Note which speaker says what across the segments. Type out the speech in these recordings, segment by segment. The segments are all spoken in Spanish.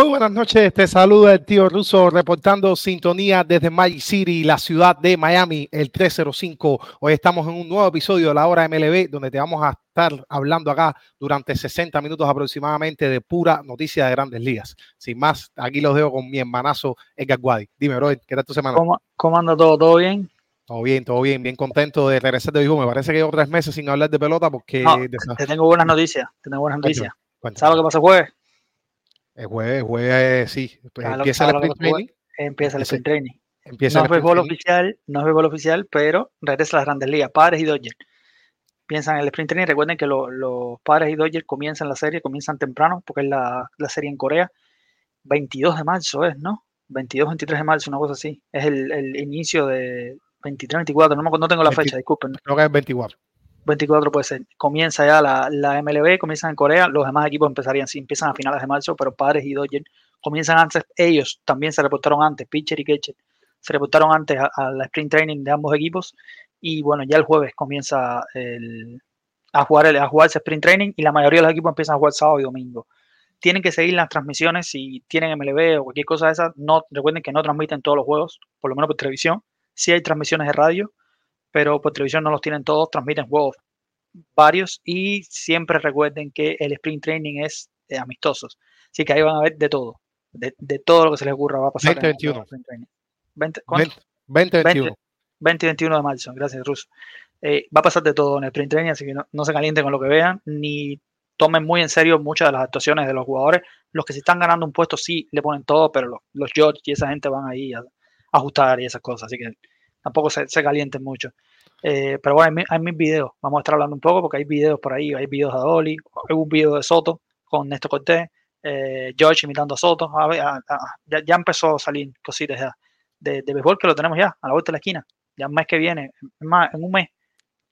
Speaker 1: Muy buenas noches, te saluda el tío Russo reportando sintonía desde Magic City, la ciudad de Miami, el 305. Hoy estamos en un nuevo episodio de la hora MLB, donde te vamos a estar hablando acá durante 60 minutos aproximadamente de pura noticia de grandes ligas. Sin más, aquí los dejo con mi hermanazo Edgar Guadi. Dime, bro, ¿qué tal tu semana?
Speaker 2: ¿Cómo, cómo anda todo? ¿Todo bien?
Speaker 1: Todo bien, todo bien, bien contento de regresar de vivo. Me parece que llevo tres meses sin hablar de pelota porque...
Speaker 2: No, te tengo buenas noticias. Te tengo buenas noticias. ¿Sabes lo que pasa el jueves?
Speaker 1: El jueves, el jueves, sí. Pues
Speaker 2: Claro,
Speaker 1: empieza el sprint training.
Speaker 2: Empieza el sprint training.
Speaker 1: Empieza
Speaker 2: No
Speaker 1: sprint training.
Speaker 2: oficial, no es béisbol oficial, pero regresa a las grandes ligas, Padres y Dodgers. Piensan en el sprint training, recuerden que lo- los Padres y Dodgers comienzan la serie, comienzan temprano, porque es la, la serie en Corea. 22 de marzo es, ¿no? 22, 23 de marzo, una cosa así. Es el, el inicio de 23, 24, no, no tengo la
Speaker 1: 20.
Speaker 2: fecha, disculpen.
Speaker 1: Creo que es 24.
Speaker 2: 24 puede ser. Comienza ya la, la MLB, comienzan en Corea, los demás equipos empezarían, sí, empiezan a finales de marzo, pero Padres y Dodgers comienzan antes, ellos también se reportaron antes, pitcher y catcher, se reportaron antes a- al sprint training de ambos equipos y bueno, ya el jueves comienza a, jugar el, a jugarse sprint training y la mayoría de los equipos empiezan a jugar sábado y domingo. Tienen que seguir las transmisiones, si tienen MLB o cualquier cosa de esas, no, recuerden que no transmiten todos los juegos, por lo menos por televisión, sí hay transmisiones de radio, pero por televisión no los tienen todos, transmiten juegos varios y siempre recuerden que el sprint training es eh, amistosos. Así que ahí van a ver de todo, de, de todo lo que se les ocurra va a pasar. en el
Speaker 1: 20-21.
Speaker 2: sprint training. 20, ¿cuánto?
Speaker 1: 20, 21.
Speaker 2: 20 y 21 de marzo, gracias Russo. Eh, va a pasar de todo en el sprint training, así que no, no se calienten con lo que vean, ni tomen muy en serio muchas de las actuaciones de los jugadores. Los que se están ganando un puesto sí le ponen todo, pero los, los George y esa gente van ahí a, a ajustar y esas cosas, así que tampoco se, se calienten mucho. Eh, pero bueno, hay, mi- hay mis videos, vamos a estar hablando un poco porque hay videos por ahí, hay videos de Dolly, hay un video de Soto con Néstor Cortés, eh, George imitando a Soto, a a- ya, empezó a salir cositas de, de béisbol que lo tenemos ya a la vuelta de la esquina, ya el mes que viene, más, en un mes,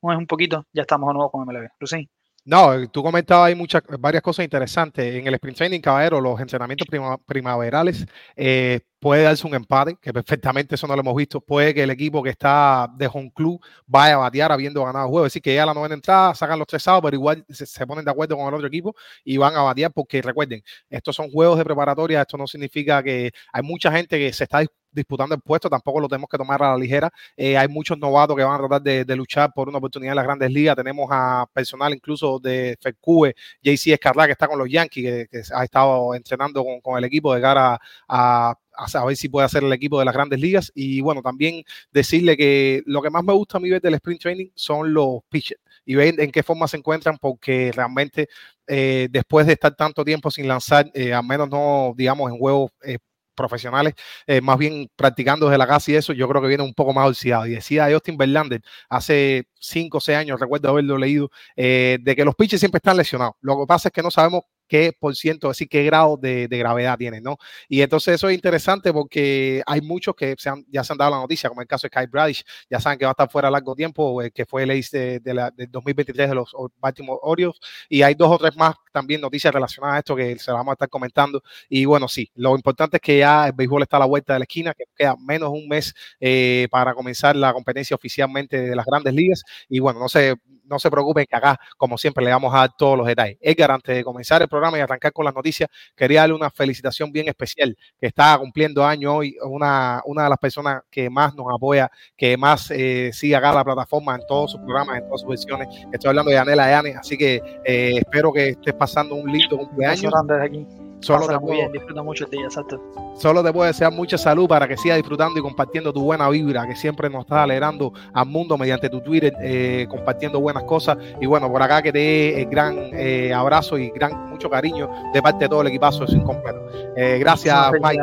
Speaker 2: un mes un poquito, ya estamos de nuevo con MLB. Lucín,
Speaker 1: No, tú comentabas ahí muchas, varias cosas interesantes. En el sprint training, caballero, los entrenamientos prima- primaverales, eh, puede darse un empate, que perfectamente eso no lo hemos visto. Puede que el equipo que está de home club vaya a batear habiendo ganado el juego. Es decir, que ya la novena entrada sacan los tres sábados, pero igual se, se ponen de acuerdo con el otro equipo y van a batear porque recuerden, estos son juegos de preparatoria, esto no significa que hay mucha gente que se está disputando el puesto, tampoco lo tenemos que tomar a la ligera. Eh, hay muchos novatos que van a tratar de, de luchar por una oportunidad en las grandes ligas. Tenemos a personal incluso de FECUBE, JC Escarlá, que está con los Yankees, que, que ha estado entrenando con, con el equipo de cara a, a saber si puede hacer el equipo de las grandes ligas. Y bueno, también decirle que lo que más me gusta a mí ver del sprint training son los pitchers y ver en qué forma se encuentran, porque realmente eh, después de estar tanto tiempo sin lanzar, eh, al menos no, digamos, en juegos eh, profesionales, eh, más bien practicando desde la casa y eso, yo creo que viene un poco más oxidado. Y decía Justin Verlander hace 5 o 6 años, recuerdo haberlo leído, eh, de que los pitchers siempre están lesionados. Lo que pasa es que no sabemos qué por ciento, es decir, qué grado de, de gravedad tienen, ¿no? Y entonces eso es interesante porque hay muchos que se han, ya se han dado la noticia, como el caso de Kyle Bradish, ya saben que va a estar fuera largo tiempo, eh, que fue el ace de, de la, del 2023 de los Baltimore Orioles, y hay dos o tres más también noticias relacionadas a esto que se las vamos a estar comentando. Y bueno, sí, lo importante es que ya el béisbol está a la vuelta de la esquina, que queda menos un mes eh, para comenzar la competencia oficialmente de las grandes ligas. Y bueno, no se, no se preocupen que acá, como siempre, le vamos a dar todos los detalles. Edgar, antes de comenzar el programa y arrancar con las noticias, quería darle una felicitación bien especial, que está cumpliendo año hoy, una, una de las personas que más nos apoya, que más eh, sigue acá la plataforma en todos sus programas, en todas sus versiones. Estoy hablando de Yanela Yane, así que eh, espero que estés pasando un lindo cumpleaños.
Speaker 2: Aquí.
Speaker 1: Solo te, puedo,
Speaker 2: bien, disfruta mucho el día, exacto.
Speaker 1: solo te puedo desear mucha salud para que sigas disfrutando y compartiendo tu buena vibra, que siempre nos estás alegrando al mundo mediante tu Twitter, eh, compartiendo buenas cosas. Y bueno, por acá que te dé el gran eh, abrazo y gran mucho cariño de parte de todo el equipazo de Sin Completo. Eh, gracias, Mike.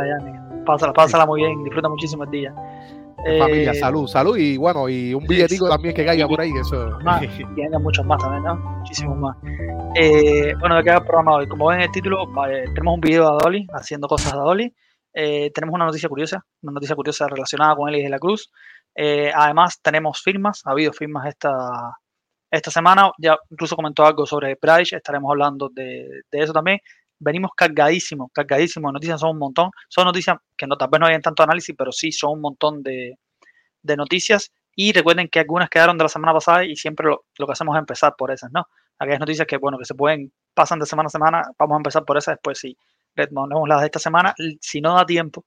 Speaker 2: Pásala, pásala muy bien, disfruta muchísimo el día.
Speaker 1: Familia,
Speaker 2: Eh,
Speaker 1: salud, salud y bueno, y un billetico también que caiga por ahí, eso.
Speaker 2: más, y vengan muchos más también, ¿no? Muchísimos más. Eh, bueno, va el programa hoy. Como ven en el título, tenemos un video de Dolly haciendo cosas de Dolly. Eh, tenemos una noticia curiosa, una noticia curiosa relacionada con Elis de la Cruz. Eh, además, tenemos firmas, ha habido firmas esta, esta semana. Ya incluso comentó algo sobre Price, estaremos hablando de, de eso también. Venimos cargadísimos, cargadísimos noticias, son un montón. Son noticias que no, tal vez no hayan tanto análisis, pero sí son un montón de, de noticias. Y recuerden que algunas quedaron de la semana pasada y siempre lo, lo que hacemos es empezar por esas, ¿no? Aquellas noticias que, bueno, que se pueden, pasan de semana a semana, vamos a empezar por esas, después sí, retomamos las de esta semana. Si no da tiempo,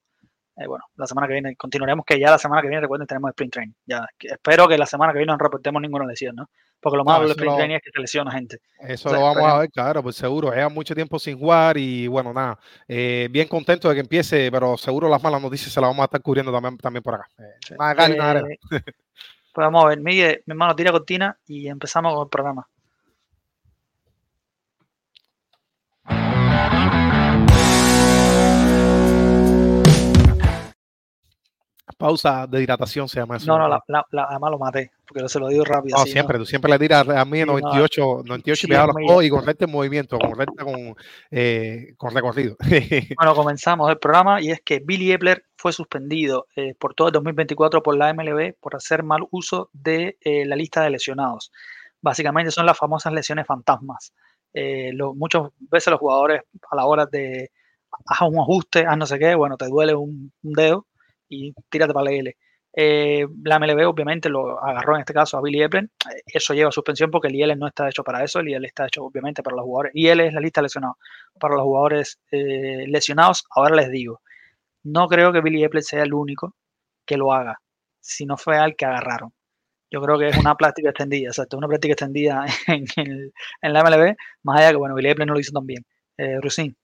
Speaker 2: eh, bueno, la semana que viene continuaremos, que ya la semana que viene, recuerden, tenemos sprint training. Ya, espero que la semana que viene no reportemos ninguna lesión, ¿no? Porque lo
Speaker 1: No,
Speaker 2: malo del
Speaker 1: eso
Speaker 2: sprint
Speaker 1: lo-
Speaker 2: es que se lesiona gente.
Speaker 1: Eso
Speaker 2: O sea,
Speaker 1: lo vamos a ver, claro, pues seguro. Lleva mucho tiempo sin jugar y bueno, nada, eh, bien contento de que empiece, pero seguro las malas noticias se las vamos a estar cubriendo también, también por acá. Eh,
Speaker 2: Sí.
Speaker 1: nada de de.
Speaker 2: Eh, pues vamos a ver, Miguel, mi hermano, tira cortina y empezamos con el programa.
Speaker 1: Pausa de hidratación se llama eso.
Speaker 2: No, no, la, la- la- además lo maté, porque se lo digo rápido.
Speaker 1: No,
Speaker 2: así, ¿no?
Speaker 1: siempre, tú siempre le tiras a mí
Speaker 2: Sí, no,
Speaker 1: 98, 98 y los
Speaker 2: muy
Speaker 1: codos y con recta en movimiento, con recta con, eh, con recorrido.
Speaker 2: Bueno, comenzamos el programa y es que Billy Epler fue suspendido eh, por todo el 2024 por la MLB por hacer mal uso de eh, la lista de lesionados. Básicamente son las famosas lesiones fantasmas. Lo- muchas veces los jugadores a la hora de haz un ajuste, haz no sé qué, bueno, te duele un, un dedo y tírate para la L. Eh, la MLB obviamente lo agarró en este caso a Billy Epler. Eh, Eso lleva a suspensión porque el IL no está hecho para eso, el IL está hecho obviamente para los jugadores. IL es la lista de lesionados para los jugadores eh, lesionados. Ahora les digo, no creo que Billy Epler sea el único que lo haga, si no fue al que agarraron. Yo creo que es una práctica extendida, exacto, una práctica extendida en, el- en la MLB, más allá que, bueno, Billy Epler no lo hizo tan bien. Eh, Rusín,
Speaker 1: Eh,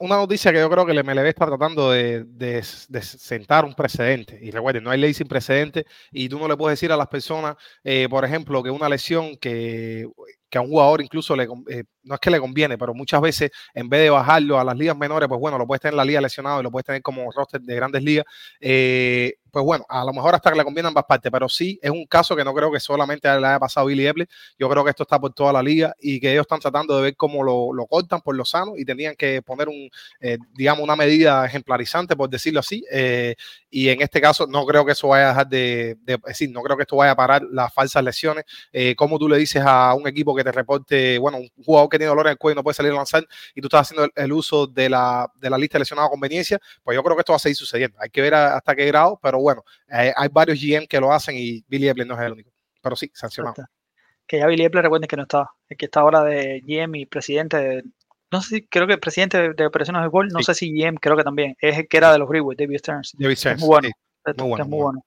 Speaker 1: Una noticia que yo creo que el MLB está tratando de, de- sentar un precedente. Y recuerden, no hay ley sin precedente y tú no le puedes decir a las personas, eh, por ejemplo, que una lesión que, que a un jugador incluso le, eh, no es que le conviene, pero muchas veces en vez de bajarlo a las ligas menores, pues bueno, lo puedes tener en la liga lesionado y lo puedes tener como roster de grandes ligas. eh, pues bueno, a lo mejor hasta que le conviene ambas partes, pero sí es un caso que no creo que solamente le haya pasado Billy Epler. Yo creo que esto está por toda la liga y que ellos están tratando de ver cómo lo, lo cortan por lo sano y tenían que poner un, eh, digamos, una medida ejemplarizante, por decirlo así. eh, y en este caso no creo que eso vaya a dejar de, decir, no creo que esto vaya a parar las falsas lesiones. Eh, como tú le dices a un equipo que te reporte, bueno, un jugador que tiene dolor en el cuello y no puede salir a lanzar y tú estás haciendo el, uso de la, de la lista de lesionados a conveniencia, pues yo creo que esto va a seguir sucediendo. Hay que ver hasta qué grado, pero bueno, eh, hay varios GM que lo hacen y Billy Epler no es el único. Pero sí, sancionado.
Speaker 2: Que ya Billy Epler, recuerden que no está, que está ahora de GM y presidente de, no sé si, creo que presidente de, de operaciones de gol, no
Speaker 1: Sí.
Speaker 2: sé si GM, creo que también, es el que era de los Brewers, David Stearns.
Speaker 1: David Stearns,
Speaker 2: muy bueno.
Speaker 1: sí. Muy bueno, muy
Speaker 2: muy bueno.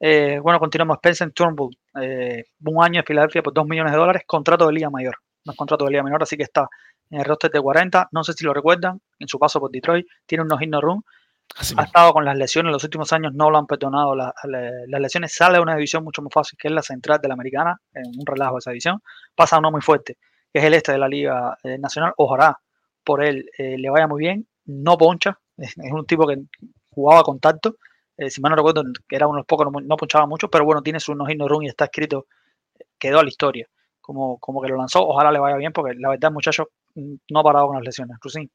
Speaker 2: Eh, bueno, continuamos. Spencer Turnbull, eh, un año en Filadelfia por 2 millones de dólares, contrato de liga mayor. No es contrato de liga menor, así que está en el roster de 40. No sé si lo recuerdan, en su paso por Detroit, tiene unos hit no run.
Speaker 1: Así
Speaker 2: Ha
Speaker 1: mismo.
Speaker 2: estado con las lesiones en los últimos años, no lo han perdonado. la- la- las lesiones sale de una división mucho más fácil, que es la central de la americana, en un relajo de esa división. Pasa a uno muy fuerte, que es el este de la Liga eh, Nacional. Ojalá por él eh, le vaya muy bien. No poncha, es, es un tipo que jugaba a contacto. eh, si mal no recuerdo, que era uno de los pocos, no, no ponchaba mucho, pero bueno, tiene su no run y está escrito, quedó a la historia. Como, como que lo lanzó, ojalá le vaya bien, porque la verdad, el muchacho mm, no ha parado con las lesiones. Rusín.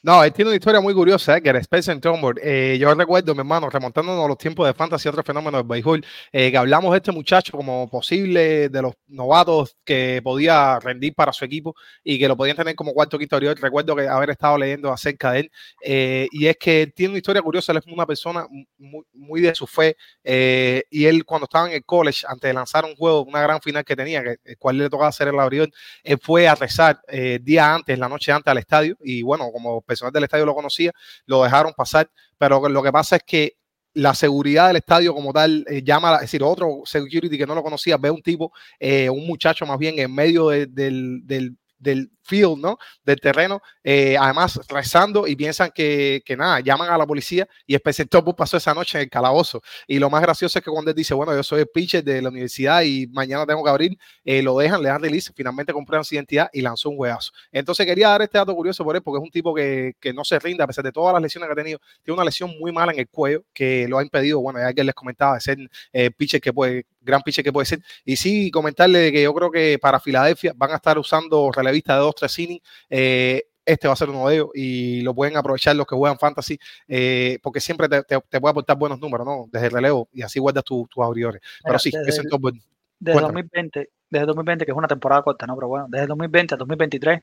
Speaker 1: No, él tiene una historia muy curiosa, ¿eh? que era Spencer Turnbull. Eh, yo recuerdo, mi hermano, remontándonos a los tiempos de fantasy y otros fenómenos del béisbol, eh, que hablamos de este muchacho como posible de los novatos que podía rendir para su equipo y que lo podían tener como cuarto quinto. Recuerdo que haber estado leyendo acerca de él. eh, y es que tiene una historia curiosa, él es una persona muy, muy de su fe. eh, y él, cuando estaba en el college, antes de lanzar un juego, una gran final que tenía, que el cual le tocaba hacer el abridor, él fue a rezar eh, día antes, la noche antes al estadio. Y bueno, como personal del estadio lo conocía, lo dejaron pasar, pero lo que pasa es que la seguridad del estadio como tal eh, llama, es decir, otro security que no lo conocía, ve un tipo, eh, un muchacho más bien en medio de- del, del, del field, ¿no? Del terreno, eh, además rezando y piensan que, que, nada, llaman a la policía y Spencer Turnbull pasó esa noche en el calabozo. Y lo más gracioso es que cuando él dice, bueno, yo soy el pitcher de la universidad y mañana tengo que abrir, eh, lo dejan, le dan release, finalmente compraron su identidad y lanzó un hueazo. Entonces quería dar este dato curioso por él, porque es un tipo que, que no se rinde a pesar de todas las lesiones que ha tenido. Tiene una lesión muy mala en el cuello que lo ha impedido, bueno, ya que les comentaba, de ser eh, pitcher que puede, gran pitcher que puede ser. Y sí, comentarle que yo creo que para Filadelfia van a estar usando relevistas de dos, tres innings. Eh, este va a ser uno de ellos y lo pueden aprovechar los que juegan fantasy, eh, porque siempre te, te, te, puede aportar buenos números, ¿no? Desde el relevo y así guardas tus tu abridores. Pero
Speaker 2: Mira,
Speaker 1: sí,
Speaker 2: desde,
Speaker 1: top,
Speaker 2: desde 2020, desde 2020, que es una temporada corta, ¿no? Pero bueno, desde 2020 a 2023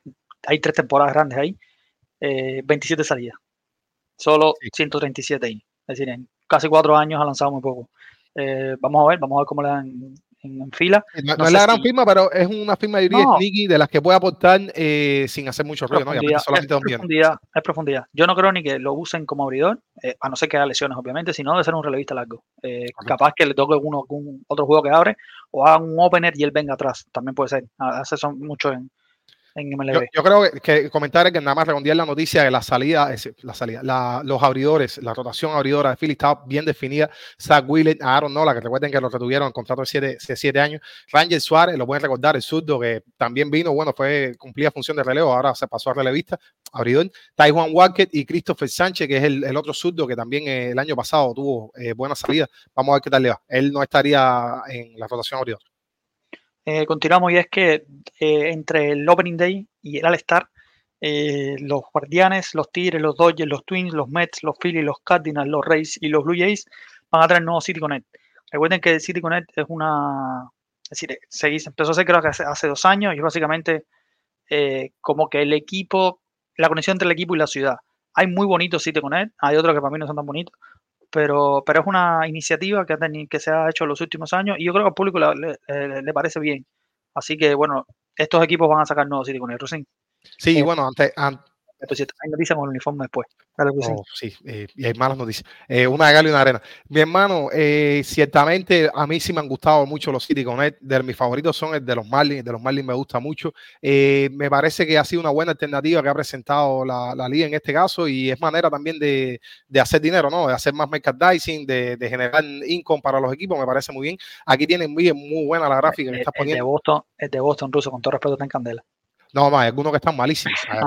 Speaker 2: hay tres temporadas grandes ahí, eh, 27 salidas, solo
Speaker 1: Sí.
Speaker 2: 137 ahí. Es decir, en casi cuatro años ha lanzado muy poco. Eh, vamos a ver, vamos a ver cómo le dan en, en fila.
Speaker 1: no,
Speaker 2: No
Speaker 1: es la gran
Speaker 2: si-
Speaker 1: firma, pero es una firma, diría,
Speaker 2: No.
Speaker 1: sneaky, de las que puede aportar eh, sin hacer mucho ruido, ¿no? Solamente
Speaker 2: es profundidad, es profundidad. Yo no creo ni que lo usen como abridor, eh, a no ser que haya lesiones, obviamente, sino de ser un relevista largo. Eh, capaz que le toque uno algún otro juego que abre o haga un opener y él venga atrás. También puede ser. Hace son mucho en, en
Speaker 1: Yo,
Speaker 2: MLB.
Speaker 1: yo creo que, que comentar que nada más redondear la noticia de la salida, la salida, los abridores, la rotación abridora de Philly estaba bien definida. Zach Willett, Aaron Nola, que recuerden que lo retuvieron en contrato de siete, años. Rangel Suárez, lo pueden recordar, el zurdo que también vino, bueno, fue cumplía función de relevo, ahora se pasó a relevista, abridor. Taiwan Walker y Christopher Sánchez, que es el, otro zurdo que también eh, el año pasado tuvo eh, buena salida. Vamos a ver qué tal le va. Él no estaría en la rotación abridora.
Speaker 2: Eh, continuamos y es que eh, entre el Opening Day y el All-Star, eh, los Guardianes, los Tigres, los Dodgers, los Twins, los Mets, los Phillies, los Cardinals, los Rays y los Blue Jays van a traer nuevo City Connect. Recuerden que City Connect es una. Es decir, se empezó a hacer creo que hace, hace dos años y básicamente como que el equipo, la conexión entre el equipo y la ciudad. Hay muy bonitos City Connect, hay otros que para mí no son tan bonitos, pero, pero es una iniciativa que, ha que se ha hecho en los últimos años y yo creo que al público le, le- parece bien. Así que bueno, estos equipos van a sacar nuevos City Connect. Rusin,
Speaker 1: Sí,
Speaker 2: Eh,
Speaker 1: bueno, antes, an-
Speaker 2: hay noticias con el uniforme después. Dale.
Speaker 1: Oh, sí, eh, y hay malas noticias. Eh, una de Galo y una arena. Mi hermano, eh, ciertamente a mí sí me han gustado mucho los City Connect. De mis favoritos son el de los Marlins. De los Marlins me gusta mucho. Me parece que ha sido una buena alternativa que ha presentado la, la liga en este caso y es manera también de, de hacer dinero, ¿no? De hacer más merchandising, de, de generar income para los equipos. Me parece muy bien. Aquí tienen muy, muy buena la gráfica que
Speaker 2: El,
Speaker 1: estás
Speaker 2: el de
Speaker 1: poniendo.
Speaker 2: Boston, el de Boston ruso, con todo respeto, está en candela.
Speaker 1: No, hay algunos que están malísimos. Hay,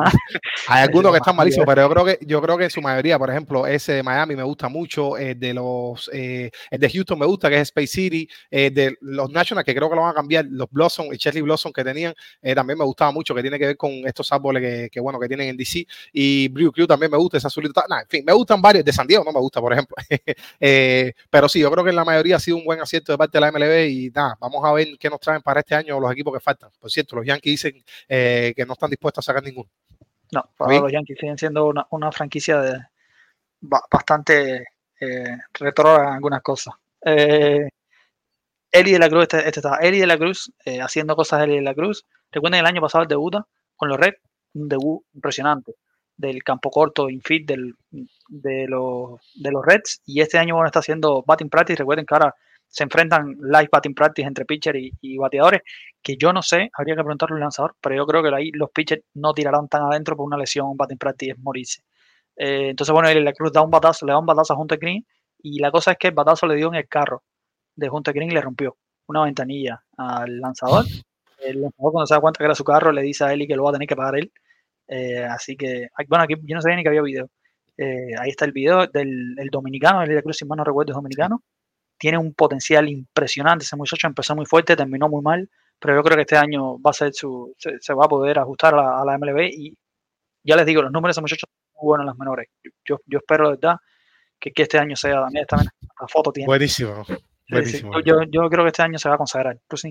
Speaker 1: hay algunos que están malísimos, pero yo creo que yo creo que en su mayoría, por ejemplo, ese de Miami me gusta mucho, el de los eh, el de Houston me gusta, que es Space City, eh, de los Nationals, que creo que lo van a cambiar, los Blossom y Cherry Blossom que tenían, eh, también me gustaba mucho, que tiene que ver con estos árboles que, que, bueno que tienen en DC, y Blue Crew también me gusta, ese azulito. Nah, en fin, me gustan varios, de San Diego no me gusta, por ejemplo. eh, pero sí, yo creo que en la mayoría ha sido un buen acierto de parte de la MLB y nada, vamos a ver qué nos traen para este año los equipos que faltan. Por cierto, los Yankees dicen eh, que no están dispuestos a sacar ninguno.
Speaker 2: No, ahora los Yankees siguen siendo una, una franquicia de, ba- bastante eh, retrógrada en algunas cosas. Eh, Eli de la Cruz, este, este está, Eli de la Cruz, eh, haciendo cosas de Eli de la Cruz. Recuerden el año pasado el debuta con los Reds, un debut impresionante del campo corto, infield del, de, los, de los Reds. Y este año bueno, está haciendo batting practice. Recuerden que ahora se enfrentan live batting practice entre pitcher y, bateadores, que yo no sé, habría que preguntarle al lanzador, pero yo creo que ahí los pitchers no tirarán tan adentro por una lesión, batting practice es morirse. Eh, entonces, bueno, la Cruz da un batazo, le da un batazo a Hunter Green, y la cosa es que el batazo le dio en el carro de Hunter Green y le rompió una ventanilla al lanzador. El lanzador cuando se da cuenta que era su carro le dice a Eli que lo va a tener que pagar él. Eh, así que, bueno, aquí yo no sabía ni que había video. Eh, ahí está el video del el dominicano, Eli de Cruz, si mal no recuerdo, es dominicano. Tiene un potencial impresionante ese muchacho, empezó muy fuerte, terminó muy mal, pero yo creo que este año va a ser su, se, se va a poder ajustar a la, a la MLB y ya les digo, los números de ese muchacho son muy buenos en las menores. Yo, yo espero de verdad que, que este año sea, también la foto tiene.
Speaker 1: Buenísimo. Buenísimo.
Speaker 2: Yo, yo creo que este año se va a consagrar. Pues sí.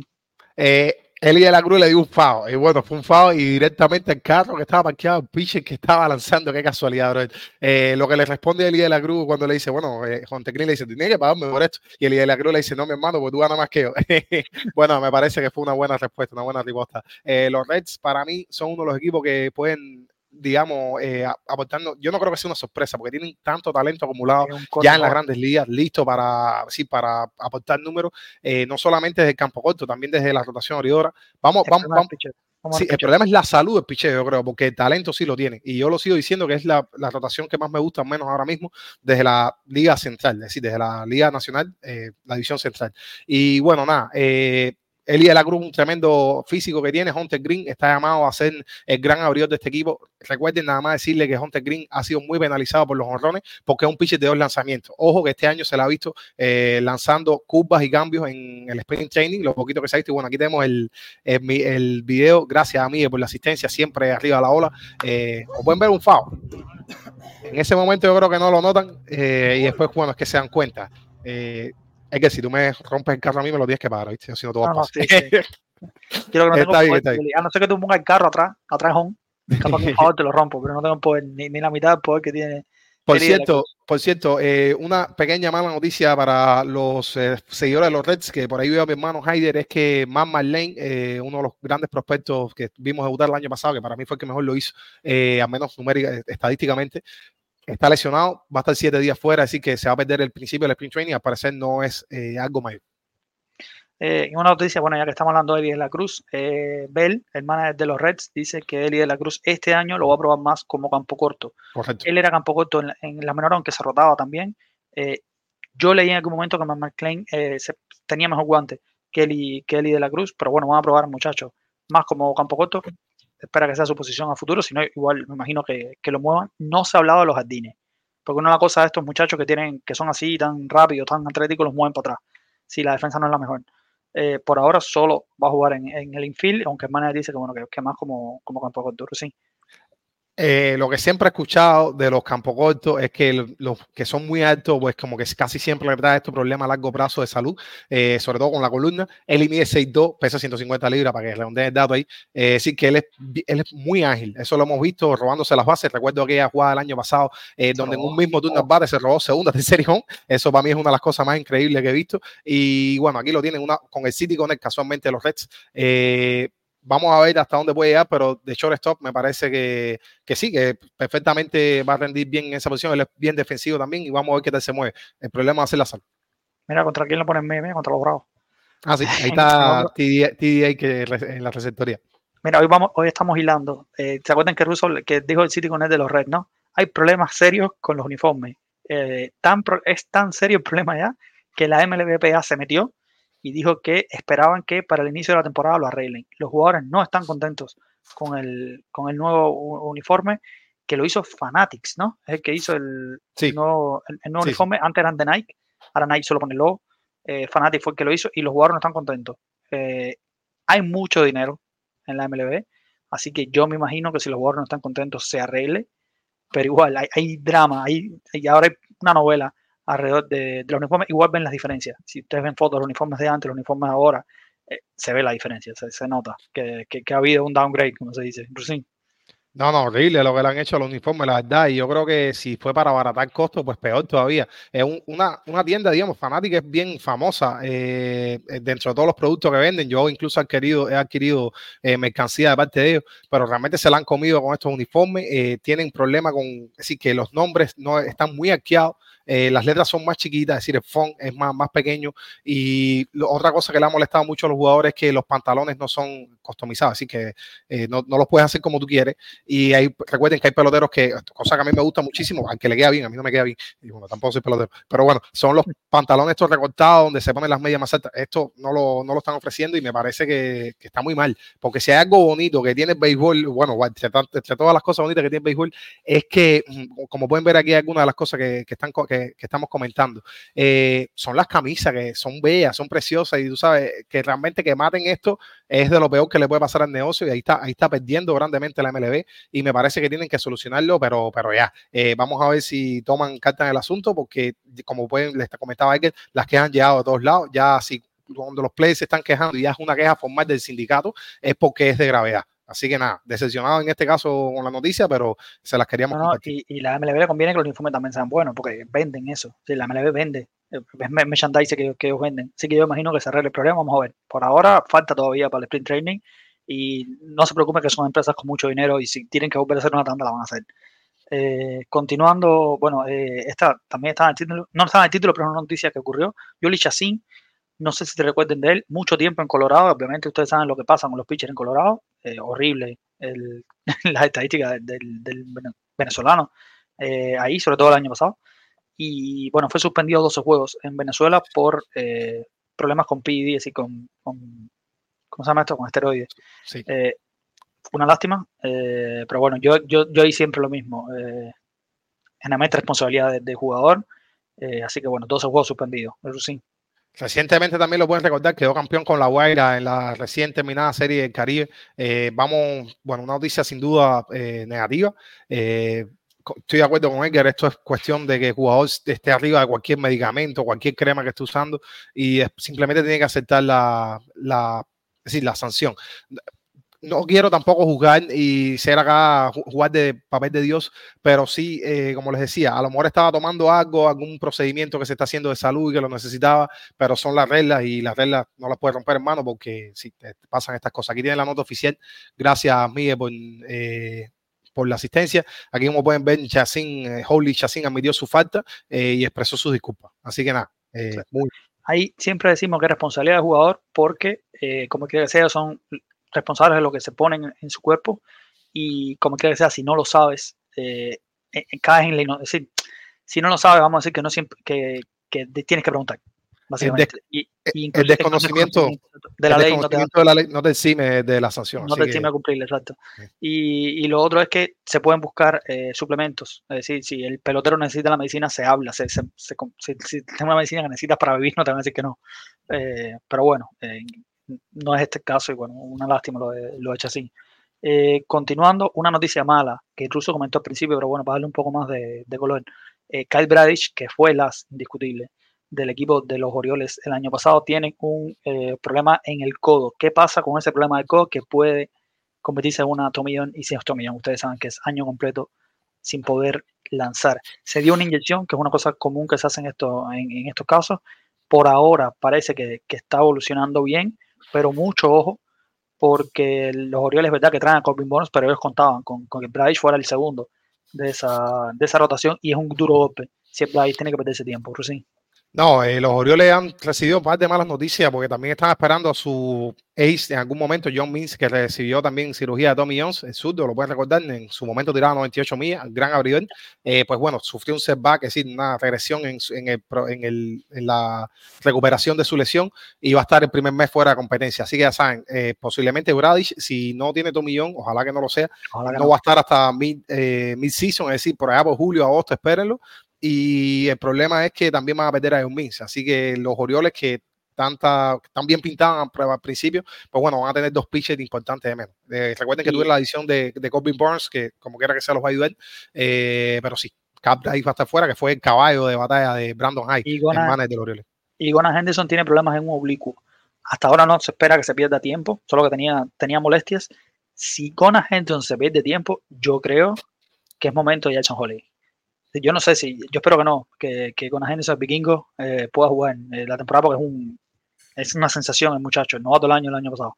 Speaker 1: Eh, Eli de la Cruz le dio un FAO. Y bueno, fue un FAO y directamente al carro que estaba parqueado, el pitcher que estaba lanzando. Qué casualidad, bro. Eh, lo que le responde Eli de la Cruz cuando le dice, bueno, eh, Teclín le dice, tienes que pagarme por esto. Y Eli de la Cruz le dice, no, mi hermano, porque tú ganas más que yo. bueno, me parece que fue una buena respuesta, una buena respuesta. Eh, los Reds, para mí, son uno de los equipos que pueden digamos, eh, aportando, yo no creo que sea una sorpresa, porque tienen tanto talento acumulado ya en las grandes ligas, listo para, sí, para aportar números, eh, no solamente desde el campo corto, también desde la rotación abridora. Vamos, vamos, vamos,
Speaker 2: Vamos
Speaker 1: Sí, el problema es la salud del picheo, yo creo, porque el talento sí lo tiene. Y yo lo sigo diciendo que es la, la rotación que más me gusta, al menos ahora mismo, desde la Liga Central, es decir, desde la Liga Nacional, eh, la División Central. Y bueno, nada, eh, Eli de la Cruz, un tremendo físico que tiene. Hunter Green está llamado a ser el gran abridor de este equipo. Recuerden nada más decirle que Hunter Green ha sido muy penalizado por los honrones porque es un pitcher de dos lanzamientos. Ojo que este año se le ha visto eh, lanzando curvas y cambios en el sprint training, lo poquito que se ha visto. Y bueno, aquí tenemos el, el, video. Gracias a Miguel por la asistencia, siempre arriba de la ola. Eh, pueden ver un foul. En ese momento yo creo que no lo notan eh, y después, bueno, es que se dan cuenta. Eh, es que si tú me rompes el carro a mí, me lo tienes que pagar, ¿viste? Si no,
Speaker 2: sí, sí. Quiero que no
Speaker 1: Está
Speaker 2: tengo
Speaker 1: bien,
Speaker 2: poder. A no ser que tú pongas el carro atrás, atrás home, capaz que favor te lo rompo, pero no tengo poder, ni, ni la mitad del poder que tiene.
Speaker 1: Por cierto, por cierto, eh, una pequeña mala noticia para los eh, seguidores de los Reds, que por ahí veo a mi hermano Haider, es que Matt Marlene, eh, uno de los grandes prospectos que vimos debutar el año pasado, que para mí fue el que mejor lo hizo, eh, al menos numérica, estadísticamente, está lesionado, va a estar siete días fuera, así que se va a perder el principio del sprint training, al parecer no es eh, algo mayor.
Speaker 2: Eh, una noticia, bueno, ya que estamos hablando de Eli de la Cruz, eh, Bell, el manager de los Reds, dice que Eli de la Cruz este año lo va a probar más como campo corto.
Speaker 1: Correcto.
Speaker 2: Él era campo corto en la, en la menor, aunque se rotaba también. Eh, yo leí en algún momento que eh, se- tenía mejor guante que Eli, que Eli de la Cruz, pero bueno, van a probar, muchachos, más como campo corto. Espera que sea su posición a futuro, si no, igual me imagino que, que lo muevan. No se ha hablado de los jardines, porque una de las cosas de estos muchachos que tienen, que son así, tan rápidos, tan atléticos, los mueven para atrás. Si la defensa no es la mejor. Eh, por ahora solo va a jugar en, en el infield, aunque manager dice que bueno, que, más como, como campo corto, sí.
Speaker 1: Eh, lo que siempre he escuchado de los campos cortos es que los que son muy altos, pues como que casi siempre le trae estos problemas a largo plazo de salud, eh, sobre todo con la columna. Él mide 6'2, pesa 150 libras, para que redondeen el dato ahí. Eh, decir que él es, él es muy ágil, eso lo hemos visto robándose las bases. Recuerdo aquella jugada del año pasado, eh, donde en un mismo turno al bate se robó segunda, tercera y home. Eso para mí es una de las cosas más increíbles que he visto. Y bueno, aquí lo tienen una, con el City con el casualmente los Reds. Eh, vamos a ver hasta dónde puede llegar, pero de shortstop me parece que, que sí, que perfectamente va a rendir bien en esa posición. Él es bien defensivo también y vamos a ver qué tal se mueve. El problema va a ser la salud.
Speaker 2: Mira, ¿contra quién lo ponen meme? Contra los Bravos.
Speaker 1: Ah, sí, ahí está TDA, que en la receptoría.
Speaker 2: Mira, hoy vamos, hoy estamos hilando. Eh, ¿Se acuerdan que Russell, que dijo el City con él de los Reds, no? Hay problemas serios con los uniformes. Eh, tan pro- es tan serio el problema ya que la MLBPA se metió y dijo que esperaban que para el inicio de la temporada lo arreglen. Los jugadores no están contentos con el, con el nuevo uniforme que lo hizo Fanatics, ¿no? Es el que hizo el,
Speaker 1: Sí.
Speaker 2: el nuevo, el- el nuevo
Speaker 1: Sí, sí.
Speaker 2: uniforme. Antes eran de Nike, ahora Nike solo pone el logo. Eh, Fanatics fue el que lo hizo y los jugadores no están contentos. Eh, hay mucho dinero en la MLB, así que yo me imagino que si los jugadores no están contentos se arregle, pero igual hay, hay drama, hay, y ahora hay una novela alrededor de, de los uniformes, igual ven las diferencias. Si ustedes ven fotos los uniformes de antes, los uniformes de ahora, eh, se ve la diferencia, se, se nota que, que- que ha habido un downgrade, como se dice.
Speaker 1: No, no, horrible lo que le han hecho a los uniformes, la verdad. Y yo creo que si fue para abaratar costos, pues peor todavía. Es un- una, una tienda, digamos, fanática es bien famosa eh, eh, dentro de todos los productos que venden. Yo incluso adquirido, he adquirido eh, mercancía de parte de ellos, pero realmente se la han comido con estos uniformes. eh, tienen problemas con, es decir, que los nombres no están muy arqueados. Eh, las letras son más chiquitas, es decir, el font es más, más pequeño. Y lo- otra cosa que le ha molestado mucho a los jugadores es que los pantalones no son customizados, así que eh, no, no los puedes hacer como tú quieres. Y hay, recuerden que hay peloteros que, cosa que a mí me gusta muchísimo, al que le queda bien, a mí no me queda bien, y bueno, tampoco soy pelotero, pero bueno, son los pantalones estos recortados donde se ponen las medias más altas. Esto no lo, no lo están ofreciendo y me parece que, que está muy mal, porque si hay algo bonito que tiene el béisbol, bueno, entre, entre todas las cosas bonitas que tiene el béisbol, es que, mm, como pueden ver aquí, algunas de las cosas que, que están, co- que, que estamos comentando. Eh, son las camisas que son bellas, son preciosas, y tú sabes que realmente que maten esto es de lo peor que le puede pasar al negocio, y ahí está, ahí está perdiendo grandemente la MLB y me parece que tienen que solucionarlo, pero, pero ya, eh, vamos a ver si toman carta en el asunto, porque como pueden, les comentaba Iker, las que han llegado de todos lados, ya si cuando los players se están quejando y ya es una queja formal del sindicato, es porque es de gravedad. Así que nada, decepcionado en este caso con la noticia, pero se las queríamos
Speaker 2: No,
Speaker 1: compartir.
Speaker 2: y, y la MLB le conviene que los uniformes también sean buenos, porque venden eso. Sí, la MLB vende. eh, Es me- merchandise que, que ellos venden. Así que yo imagino que se arregle el problema. Vamos a ver. Por ahora falta todavía para el sprint training. Y no se preocupen que son empresas con mucho dinero y si tienen que volver a hacer una tanda la van a hacer. Eh, continuando, bueno, eh, esta también está en el título, no está en el título, pero es una noticia que ocurrió. Yoli Chacín, no sé si te recuerden de él, mucho tiempo en Colorado, obviamente ustedes saben lo que pasa con los pitchers en Colorado. Eh, horrible el- las estadísticas del, del- del vene- venezolano eh, ahí, sobre todo el año pasado. Y bueno, fue suspendido 12 juegos en Venezuela por eh, problemas con PID, así con, con, ¿cómo se llama esto? Con esteroides.
Speaker 1: Sí.
Speaker 2: Eh, una lástima, eh, pero bueno, yo, yo, yo ahí siempre lo mismo. Eh, generalmente responsabilidad del del jugador, así que bueno, 12 juegos suspendidos, eso sí.
Speaker 1: Recientemente también lo pueden recordar, quedó campeón con la Guaira en la recién terminada serie del Caribe. Eh, vamos, bueno, una noticia sin duda eh, negativa. Eh, estoy de acuerdo con Edgar, esto es cuestión de que el jugador esté arriba de cualquier medicamento, cualquier crema que esté usando y simplemente tiene que aceptar la, la, es decir, la sanción. No quiero tampoco juzgar y ser acá, ju- jugar de papel de Dios, pero sí, eh, como les decía, a lo mejor estaba tomando algo, algún procedimiento que se está haciendo de salud y que lo necesitaba, pero son las reglas y las reglas no las puedes romper, hermano, porque si te pasan estas cosas. Aquí tienen la nota oficial. Gracias, Miguel, por, eh, por la asistencia. Aquí, como pueden ver, Chacín, eh, Holy Chacín admitió su falta eh, y expresó sus disculpas. Así que nada, eh, muy
Speaker 2: Ahí siempre decimos que es responsabilidad del jugador porque, eh, como quiera que sea, son responsables de lo que se ponen en su cuerpo y como quiera que sea, si no lo sabes, eh, eh, caes en la decir, si no lo sabes, vamos a decir que no siempre que, que tienes que preguntar, básicamente. Y- y
Speaker 1: el desconocimiento
Speaker 2: de la
Speaker 1: el
Speaker 2: ley no te
Speaker 1: desconocimiento de la ley no te exime de la sanción.
Speaker 2: no te
Speaker 1: que-
Speaker 2: exime a cumplirle, exacto. Y, y lo otro es que se pueden buscar eh, suplementos. Es decir, si el pelotero necesita la medicina, se habla. Se, se- se si, si tienes una medicina que necesitas para vivir, no te van a decir que no. Eh, pero bueno, eh, no es este el caso y bueno, una lástima lo lo de Chacín. Eh, continuando, una noticia mala que incluso comentó al principio, pero bueno, para darle un poco más de, de color. Eh, Kyle Bradish, que fue el as indiscutible del equipo de los Orioles el año pasado, tiene un eh, problema en el codo. ¿Qué pasa con ese problema del codo que puede convertirse en una tomillón y si es tomillón? Ustedes saben que es año completo sin poder lanzar. Se dio una inyección, que es una cosa común que se hace en, esto, en, en estos casos. Por ahora parece que, que está evolucionando bien, pero mucho ojo, porque los Orioles, verdad, que traen a Corbin Burns, pero ellos contaban con, con que Bryce fuera el segundo de esa, de esa rotación y es un duro golpe. Si Bryce, tiene que perderse tiempo, Rusín.
Speaker 1: No, eh, los Orioles han recibido un par de malas noticias porque también están esperando a su ace en algún momento, John Means, que recibió también cirugía de Tommy Jones, el surdo, lo pueden recordar, en su momento tiraba 98 millas, gran abridor. Eh, pues bueno, sufrió un setback, es decir, una regresión en, en, el, en, el- en la recuperación de su lesión y va a estar el primer mes fuera de competencia. Así que ya saben, eh, posiblemente Bradish, si no tiene Tommy John, ojalá que no lo sea,
Speaker 2: Ojalá
Speaker 1: no va a estar hasta mid, eh, mid-season, es decir, por allá por julio, agosto, espérenlo. Y el problema es que también van a perder a John Means. Así que los Orioles que tanta, tan bien pintaban al principio, pues bueno, van a tener dos pitchers importantes de menos. Eh, recuerden que tuve la edición de, de Corbin Burns, que como quiera que sea los va a ayudar, eh, pero sí, Cap ahí va a estar fuera, que fue el caballo de batalla de Brandon
Speaker 2: Y
Speaker 1: el
Speaker 2: Gona-
Speaker 1: manager de los Orioles.
Speaker 2: y Gunnar Henderson tiene problemas en un oblicuo. Hasta ahora no se espera que se pierda tiempo, solo que tenía, tenía molestias. Si Gunnar Henderson se pierde tiempo, yo creo que es momento de Jackson Holly. Yo no sé si, yo espero que no, que, que Henderson, el vikingo, eh, pueda jugar eh, la temporada porque es, un, es una sensación el muchacho, el novato del año el año pasado.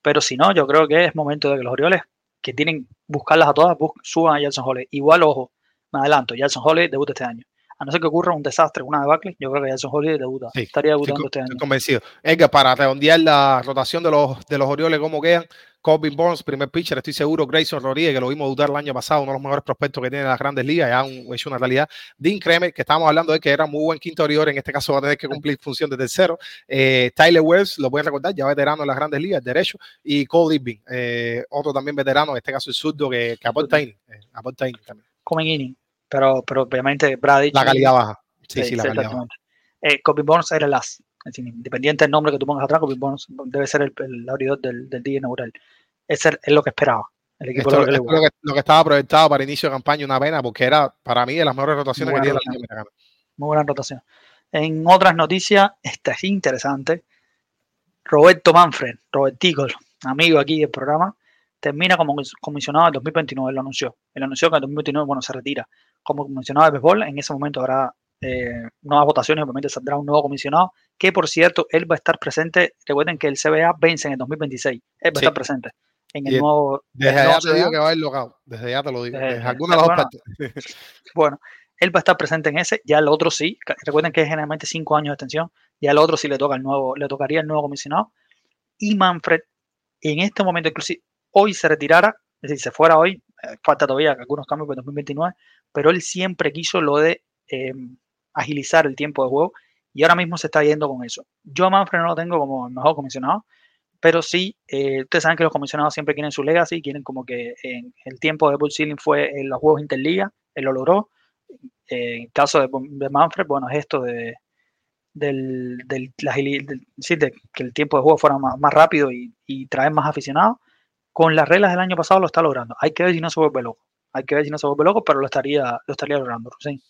Speaker 2: Pero si no, yo creo que es momento de que los Orioles, que tienen buscarlas a todas, suban a Jackson Holly. Igual, ojo, me adelanto, Jackson Holly debuta este año. A no ser que ocurra un desastre, una debacle, yo creo que Jackson Holly debuta.
Speaker 1: Sí,
Speaker 2: Estaría debutando este año.
Speaker 1: estoy convencido. Edgar, para redondear la rotación de los, de los Orioles, ¿cómo quedan? Corbin Burns, primer pitcher, estoy seguro. Grayson Rodríguez, que lo vimos dudar el año pasado, uno de los mejores prospectos que tiene las grandes ligas, ya un, hecho una realidad. Dean Kremer, que estábamos hablando de que era muy buen quinto Oriol, en este caso va a tener que cumplir función de tercero. Eh, Tyler Wells, lo pueden recordar, ya veterano en las grandes ligas, derecho. Y Cole Irving, eh, otro también veterano, en este caso el surdo, que, que aporta inning, eh, aporta inning también.
Speaker 2: Comen inning, pero, pero obviamente Brady.
Speaker 1: La calidad baja. Sí, sí, la calidad baja.
Speaker 2: exactamente. Eh, Corbin Burns era el as. Es decir, independiente del nombre que tú pongas atrás, debe ser el, el abridor del, del día inaugural. Ese es lo que esperaba el equipo
Speaker 1: Esto, lo, que, lo que estaba proyectado para inicio de campaña, una pena, porque era para mí de las mejores rotaciones que tiene la Liga Americana.
Speaker 2: Muy buena rotación. En otras noticias, esta es interesante. Roberto Manfred, Robertico, amigo aquí del programa, termina como comisionado en 2029, él lo anunció. Él anunció que en 2029, bueno, se retira como comisionado de béisbol. En ese momento habrá eh, nuevas votaciones, obviamente saldrá un nuevo comisionado, que por cierto, él va a estar presente. Recuerden que el CBA vence en el 2026. Él va a estar presente en el nuevo.
Speaker 1: Desde
Speaker 2: el nuevo
Speaker 1: te digo que va a haber locao. Desde allá te lo digo.
Speaker 2: Desde-
Speaker 1: Desde alguna de las dos
Speaker 2: bueno,
Speaker 1: partes.
Speaker 2: Bueno, él va a estar presente en ese, ya el otro sí. Recuerden que es generalmente cinco años de extensión. Ya el otro sí le toca el nuevo, le tocaría el nuevo comisionado. Y Manfred, en este momento, inclusive, hoy se retirara, es decir, se fuera hoy, eh, falta todavía algunos cambios para 2029, pero él siempre quiso lo de eh, agilizar el tiempo de juego y ahora mismo se está yendo con eso. Yo a Manfred no lo tengo como el mejor comisionado, pero sí, eh, ustedes saben que los comisionados siempre quieren su legacy, quieren como que en el tiempo de Bull Ceiling fue en los juegos Interliga, él lo logró. en el caso de, Manfred, bueno, es esto de, del, del, la sí, de que el tiempo de juego fuera más, más rápido y, y traer más aficionados. Con las reglas del año pasado lo está logrando. Hay que ver si no se vuelve loco. Hay que ver si no se vuelve loco, pero lo estaría, lo estaría logrando. Sí.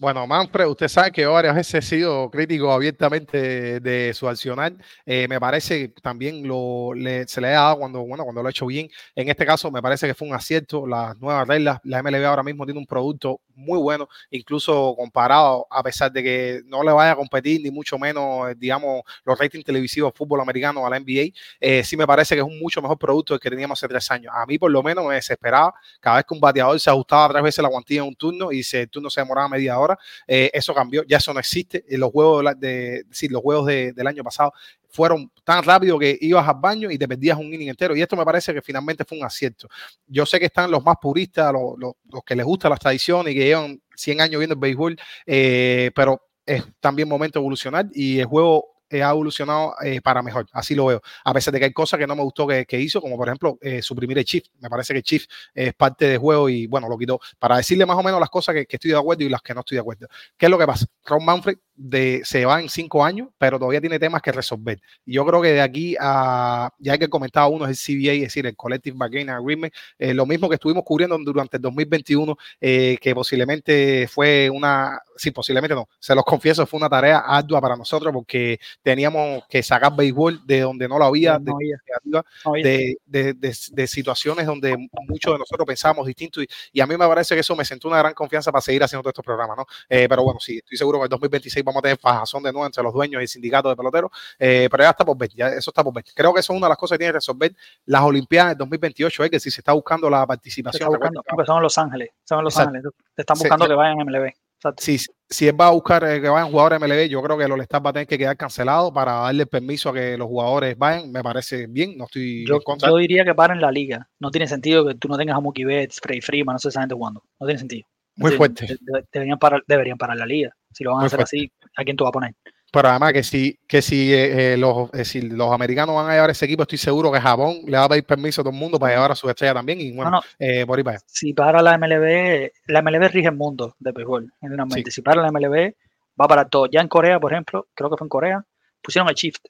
Speaker 1: Bueno, Manfred, usted sabe que varias veces he sido crítico abiertamente de su accionar. Eh, me parece que también lo, le- se le ha dado cuando, bueno, cuando lo ha hecho bien. En este caso, me parece que fue un acierto. Las nuevas reglas, la MLB ahora mismo tiene un producto muy bueno, incluso comparado, a pesar de que no le vaya a competir, ni mucho menos, eh, digamos, los ratings televisivos de fútbol americano a la NBA. eh, sí me parece que es un mucho mejor producto que teníamos hace tres años. A mí, por lo menos, me desesperaba cada vez que un bateador se ajustaba tres veces la guantilla en un turno y se, el turno se demoraba media hora. Eh, eso cambió, ya eso no existe. Los juegos, de, sí, los juegos de- del año pasado fueron tan rápido que ibas al baño y te perdías un inning entero. Y esto me parece que finalmente fue un acierto. Yo sé que están los más puristas, los, los- que les gusta las tradiciones y que llevan 100 años viendo el béisbol, eh, pero es también momento de evolucionar y el juego eh, ha evolucionado eh, para mejor, así lo veo. A pesar de que hay cosas que no me gustó que, que hizo, como por ejemplo eh, suprimir el shift. Me parece que el shift es parte del juego y bueno, lo quitó. Para decirle más o menos las cosas que, que estoy de acuerdo y las que no estoy de acuerdo. ¿Qué es lo que pasa? Ron Manfred de, se va en cinco años, pero todavía tiene temas que resolver. Y yo creo que de aquí a, ya que comentaba uno, es el CBA, es decir, el Collective Bargaining Agreement, eh, lo mismo que estuvimos cubriendo durante el 2021, eh, que posiblemente fue una, sí, posiblemente no, se los confieso, fue una tarea ardua para nosotros porque teníamos que sacar béisbol de donde no lo había,
Speaker 2: No
Speaker 1: de,
Speaker 2: había,
Speaker 1: de, de, de, de situaciones donde muchos de nosotros pensábamos distinto y, y, a mí me parece que eso me sentó una gran confianza para seguir haciendo todos estos programas, ¿no? Eh, pero bueno, sí, estoy seguro que en 2026 vamos a tener fajazón de nuevo entre los dueños y el sindicato de peloteros, eh, pero ya está por ver, ya eso está por ver. Creo que eso es una de las cosas que tiene que resolver las Olimpiadas del 2028, es que si se está buscando la participación,
Speaker 2: está buscando, porque son Los Ángeles, son en Los
Speaker 1: Exacto.
Speaker 2: Ángeles. Te están buscando que vayan a MLB. Exacto.
Speaker 1: si, si él va a buscar eh, que vayan jugadores MLB, yo creo que el All-Star va a tener que quedar cancelado para darle permiso a que los jugadores vayan. Me parece bien, no estoy
Speaker 2: Yo, yo diría que paren la liga. No tiene sentido que tú no tengas a Mookie Betts, Freddy Freeman, no sé esa gente jugando. No tiene sentido.
Speaker 1: Muy
Speaker 2: Sí,
Speaker 1: fuerte.
Speaker 2: de- de- deberían, parar, deberían parar la liga. Si lo van a hacer
Speaker 1: fuerte.
Speaker 2: así, ¿a quién tú vas a poner?
Speaker 1: Pero además que si, que si, eh, eh, los, eh, si los americanos van a llevar ese equipo, estoy seguro que Japón le va a pedir permiso a todo el mundo para llevar a su estrella también. Y bueno,
Speaker 2: No, no,
Speaker 1: eh, por ahí para allá.
Speaker 2: si para la MLB, la MLB rige el mundo de béisbol, generalmente. Si para la MLB, va para todo. Ya en Corea, por ejemplo, creo que fue en Corea, pusieron el shift,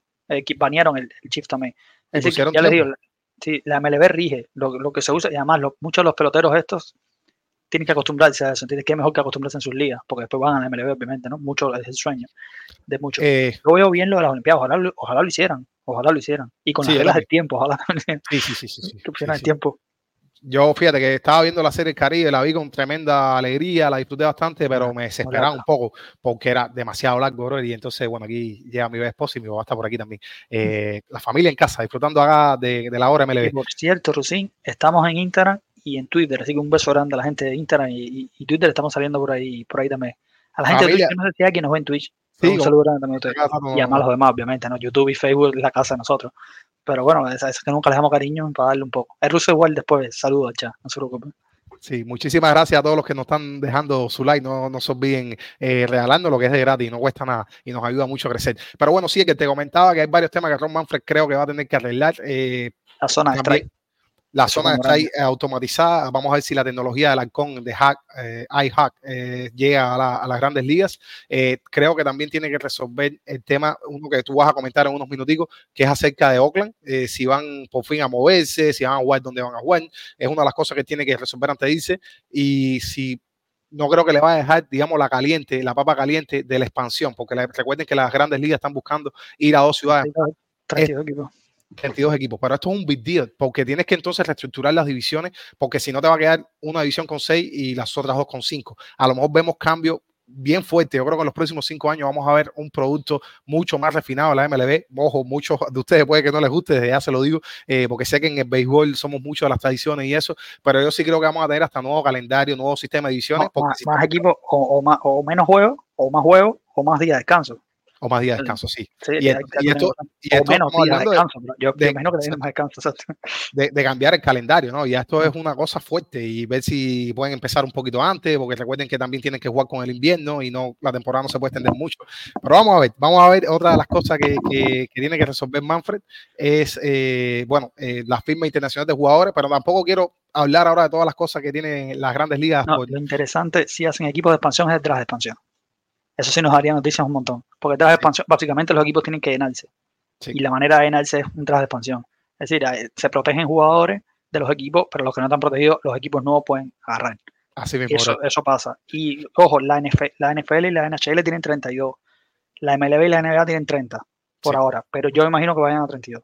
Speaker 2: banearon el, el shift también. Es decir, ya les digo, la, sí, la MLB rige lo, lo que se usa, y además lo- muchos de los peloteros estos tienen que acostumbrarse a eso, ¿entiendes? Que es mejor que acostumbrarse en sus ligas, porque después van a la MLB, obviamente, ¿no? Mucho es el sueño de muchos.
Speaker 1: Eh,
Speaker 2: Yo veo bien lo de las Olimpiadas, ojalá, lo- ojalá lo hicieran, ojalá lo hicieran. Y con
Speaker 1: Sí,
Speaker 2: las reglas del tiempo, ojalá también
Speaker 1: sí, sí, sí, sí, sí,
Speaker 2: que pusieran el tiempo.
Speaker 1: Yo, fíjate que estaba viendo la serie Caribe, la vi con tremenda alegría, la disfruté bastante, pero me desesperaba un poco porque era demasiado largo, bro, y entonces, bueno, aquí llega mi esposa y mi papá está por aquí también. Eh, la familia en casa, disfrutando acá de, de la hora
Speaker 2: Y
Speaker 1: MLB.
Speaker 2: por cierto, Rusín, estamos en Instagram y en Twitter, así que un beso grande a la gente de Instagram y, Twitter, estamos saliendo por ahí, por ahí también. A la gente
Speaker 1: Familia.
Speaker 2: de Twitch, no sé si hay quien nos ve en Twitch,
Speaker 1: Sí,
Speaker 2: un saludo grande también a ustedes. Y además los demás, obviamente, ¿no? YouTube y Facebook es la casa de nosotros. Pero bueno, es, es que nunca les damos cariño para darle un poco. El ruso igual después, saludos, chat, no se preocupen.
Speaker 1: Sí, muchísimas gracias a todos los que nos están dejando su like. No, no se olviden eh, regalando lo que es de gratis, no cuesta nada y nos ayuda mucho a crecer. Pero bueno, sí, que te comentaba que hay varios temas que Ron Manfred creo que va a tener que arreglar. Eh,
Speaker 2: La zona de
Speaker 1: también
Speaker 2: strike.
Speaker 1: La zona de
Speaker 2: es muy
Speaker 1: strike automatizada. Vamos a ver si la tecnología del halcón de hack, eh, iHack eh, llega a, la- a las grandes ligas. Eh, creo que también tiene que resolver el tema, uno que tú vas a comentar en unos minuticos, que es acerca de Oakland, eh, si van por fin a moverse, si van a jugar donde van a jugar. Es una de las cosas que tiene que resolver antes de irse. Y si no creo que le va a dejar, digamos, la caliente, la papa caliente de la expansión, porque la- recuerden que las grandes ligas están buscando ir a dos ciudades
Speaker 2: 32 equipos.
Speaker 1: 32 equipos, pero esto es un big deal, porque tienes que entonces reestructurar las divisiones, porque si no te va a quedar una división con 6 y las otras dos con 5. A lo mejor vemos cambios bien fuertes. Yo creo que en los próximos 5 años vamos a ver un producto mucho más refinado de la MLB. Ojo, muchos de ustedes puede que no les guste, desde ya se lo digo, eh, porque sé que en el béisbol somos muchos de las tradiciones y eso, pero yo sí creo que vamos a tener hasta nuevo calendario, nuevo sistema de divisiones.
Speaker 2: No,
Speaker 1: porque
Speaker 2: más,
Speaker 1: si-
Speaker 2: más equipos o, o más, o menos juegos, o más juegos, o más días de descanso.
Speaker 1: O más días de descanso, sí.
Speaker 2: Sí,
Speaker 1: Y, esto- y esto, y
Speaker 2: o
Speaker 1: esto
Speaker 2: menos días de
Speaker 1: de,
Speaker 2: descanso. pero Yo,
Speaker 1: de-
Speaker 2: imagino que tienen más descanso. exacto.
Speaker 1: de- de cambiar el calendario, ¿no? Y esto es una cosa fuerte y ver si pueden empezar un poquito antes, porque recuerden que también tienen que jugar con el invierno y no la temporada no se puede extender mucho. Pero vamos a ver, vamos a ver otra de las cosas que, que- que tiene que resolver Manfred es, eh, bueno, eh, la firma internacional de jugadores, pero tampoco quiero hablar ahora de todas las cosas que tienen las grandes ligas.
Speaker 2: No,
Speaker 1: por-
Speaker 2: lo interesante, si hacen equipos de expansión, es el draft de expansión. Eso sí nos daría noticias un montón. Porque de expansión, básicamente los equipos tienen que llenarse.
Speaker 1: Sí.
Speaker 2: Y la manera de llenarse es un draft de expansión. Es decir, se protegen jugadores de los equipos, pero los que no están protegidos, los equipos no pueden agarrar.
Speaker 1: así mismo.
Speaker 2: Eso, eso pasa. Y ojo, la NFL, la NFL y la NHL tienen 32. La MLB y la NBA tienen 30 por
Speaker 1: Sí.
Speaker 2: ahora. Pero yo imagino que vayan a 32.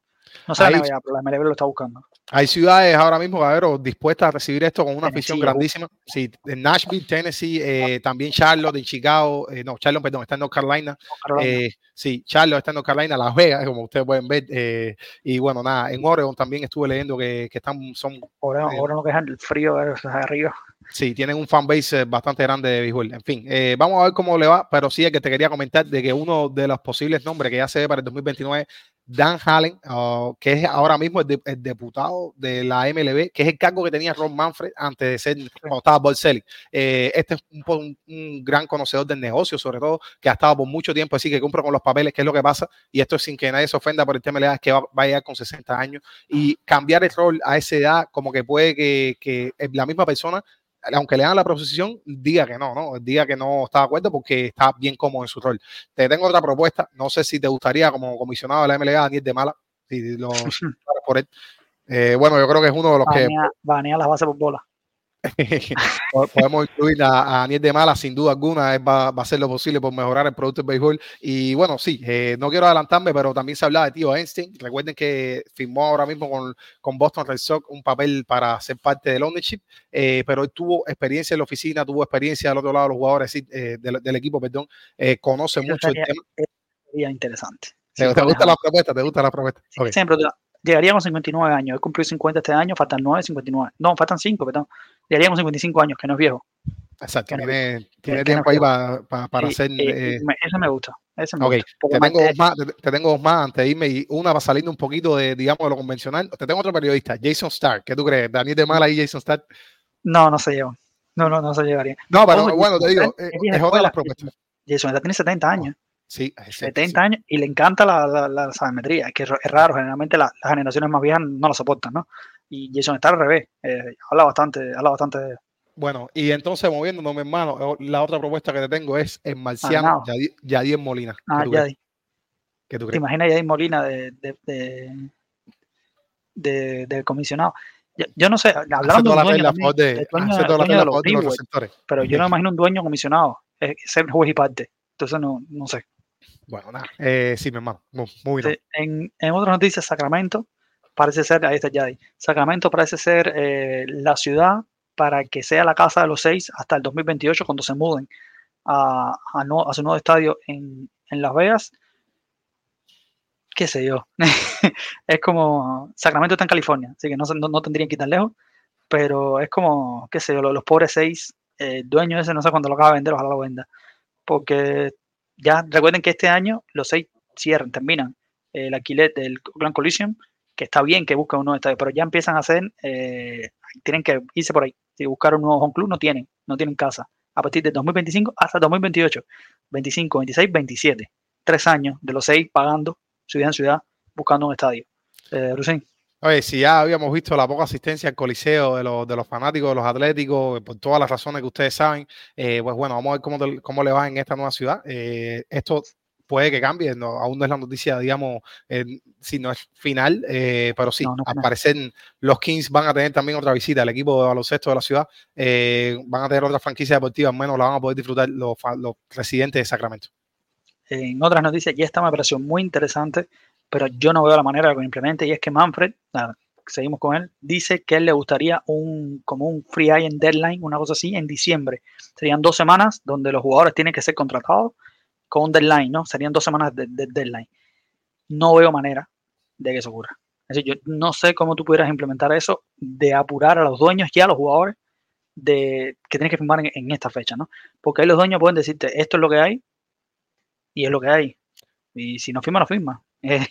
Speaker 2: No sé la NBA, pero la MLB lo está buscando.
Speaker 1: Hay ciudades ahora mismo, Cabero, dispuestas a recibir esto con una afición grandísima. Sí, en Nashville, Tennessee, eh, también Charlotte, en Chicago, eh, no, Charlotte, perdón, está en North Carolina. Eh, sí, Charlotte está en North Carolina, Las Vegas, como ustedes pueden ver. eh, y bueno, nada, en Oregon también estuve leyendo que, que están, son,
Speaker 2: ahora,
Speaker 1: eh,
Speaker 2: ahora no quejan el frío eh, arriba.
Speaker 1: sí, tienen un fanbase bastante grande de béisbol. En fin, eh, vamos a ver cómo le va, pero sí es que te quería comentar de que uno de los posibles nombres que ya se ve para el 2029 Dan Hallen, que es ahora mismo el, de- el diputado de la MLB, que es el cargo que tenía Ron Manfred antes de ser, cuando estaba Bob. Eh, este es un, po- un- un gran conocedor del negocio, sobre todo, que ha estado por mucho tiempo así, que cumple con los papeles, que es lo que pasa, y esto es sin que nadie se ofenda por el tema de la edad, es que va, va a llegar con 60 años, y cambiar el rol a esa edad, como que puede que, que la misma persona aunque le hagan la proposición, diga que no, ¿no? Diga que no está de acuerdo porque está bien cómodo en su rol. Te tengo otra propuesta, no sé si te gustaría como comisionado de la MLA, Daniel de Mala, si lo por él. Eh, bueno, yo creo que es uno de los que
Speaker 2: banea las bases por bola.
Speaker 1: po- podemos incluir a, a Daniel de Mala, sin duda alguna, va, va a hacer lo posible por mejorar el producto del béisbol. Y bueno, sí, eh, no quiero adelantarme, pero también se hablaba de Tío Einstein. Recuerden que firmó ahora mismo con, con Boston Red Sox un papel para ser parte del ownership, eh, pero él tuvo experiencia en la oficina, tuvo experiencia del otro lado de los jugadores, eh, del, del equipo, perdón, conoce
Speaker 2: Eso
Speaker 1: mucho el
Speaker 2: sería-
Speaker 1: tema.
Speaker 2: Sería interesante.
Speaker 1: ¿Te, gusta la propuesta? ¿Te gusta la propuesta?
Speaker 2: Siempre llegaría con 59 años. He cumplido 50 este año, faltan 9, 59. No, faltan 5, perdón. Con 55 años, que no es viejo.
Speaker 1: exacto.
Speaker 2: no-
Speaker 1: Tiene, tiene tiempo
Speaker 2: no
Speaker 1: ahí para, para, para
Speaker 2: Y-
Speaker 1: hacer...
Speaker 2: y-
Speaker 1: eh,
Speaker 2: me- ese me gusta. Ese me gusta.
Speaker 1: Te tengo, dos más, te, te tengo dos más antes de irme y una va saliendo un poquito de, digamos, de lo convencional. Te tengo otro periodista, Jason Stark. ¿Qué tú crees? Daniel de Mala y Jason Stark.
Speaker 2: No, no se llevan. No, no, no se llevaría.
Speaker 1: No, pero
Speaker 2: Ojo,
Speaker 1: bueno, te digo,
Speaker 2: Stark
Speaker 1: eh,
Speaker 2: es
Speaker 1: otra de las propuestas.
Speaker 2: Jason Statham tiene 70 años.
Speaker 1: Sí, es cierto,
Speaker 2: 70 años y le encanta la, la, la sabermetría. Es que es raro, generalmente la- las generaciones más viejas no lo soportan, ¿no? Y Jason está al revés. eh, habla bastante, habla bastante de.
Speaker 1: Bueno, y entonces moviéndonos, mi hermano, eh, la otra propuesta que te tengo es el marciano. Yadi- Yadier Molina. ¿Qué
Speaker 2: Ah,
Speaker 1: tú crees?
Speaker 2: Yadi.
Speaker 1: ¿Qué tú
Speaker 2: ¿Te
Speaker 1: crees?
Speaker 2: imaginas Yadi Molina de, de, de, de- del comisionado? Yo, yo no sé, hablaron de un dueño
Speaker 1: de,
Speaker 2: los pero yo no me imagino un dueño comisionado, ser juez y parte. Entonces no, no sé.
Speaker 1: Bueno, nada. Eh, sí, mi hermano. Muy, muy bien.
Speaker 2: En, en otras noticias, Sacramento parece ser, ahí está Yadi, Sacramento parece ser eh, la ciudad para que sea la casa de los seis hasta el 2028 cuando se muden a, a, no- a su nuevo estadio en, en Las Vegas. Qué sé yo. es como, Sacramento está en California, así que no, no, no tendrían que ir tan lejos, pero es como, qué sé yo, los, los pobres seis, eh, dueños ese no sé cuándo lo acaba de vender, ojalá lo venda, porque ya recuerden que este año los seis cierran, terminan eh, el alquiler del Grand Coliseum, que está bien que busquen un nuevo estadio, pero ya empiezan a hacer, eh, tienen que irse por ahí. Si buscar un nuevo home club, no tienen, no tienen casa. A partir de 2025 hasta 2028, 25, 26, 27. Tres años de los seis pagando ciudad en ciudad, buscando un estadio. Eh, Rusín,
Speaker 1: Oye, si ya habíamos visto la poca asistencia al coliseo de los, de los fanáticos, de los atléticos, por todas las razones que ustedes saben, eh, pues bueno, vamos a ver cómo, cómo le va en esta nueva ciudad. Eh, esto puede que cambie, no, aún no es la noticia, digamos, eh, si no es final, eh, pero sí,
Speaker 2: No,
Speaker 1: al parecer los Kings van a tener también otra visita, el equipo de baloncesto de la ciudad, eh, van a tener otra franquicia deportiva, al menos la van a poder disfrutar los, residentes de Sacramento.
Speaker 2: en otras noticias, ya esta me pareció muy interesante, pero yo no veo la manera de que lo implemente, y es que Manfred, nada, seguimos con él, dice que él le gustaría un, como un free agent deadline, una cosa así, en diciembre. Serían dos semanas donde los jugadores tienen que ser contratados con un deadline, ¿no? Serían dos semanas de, de deadline. No veo manera de que eso ocurra. Es decir, yo no sé cómo tú pudieras implementar eso de apurar a los dueños y a los jugadores de que tienes que firmar en, en esta fecha, ¿no? Porque ahí los dueños pueden decirte, esto es lo que hay y es lo que hay. Y si no firma, no firma. ¿Me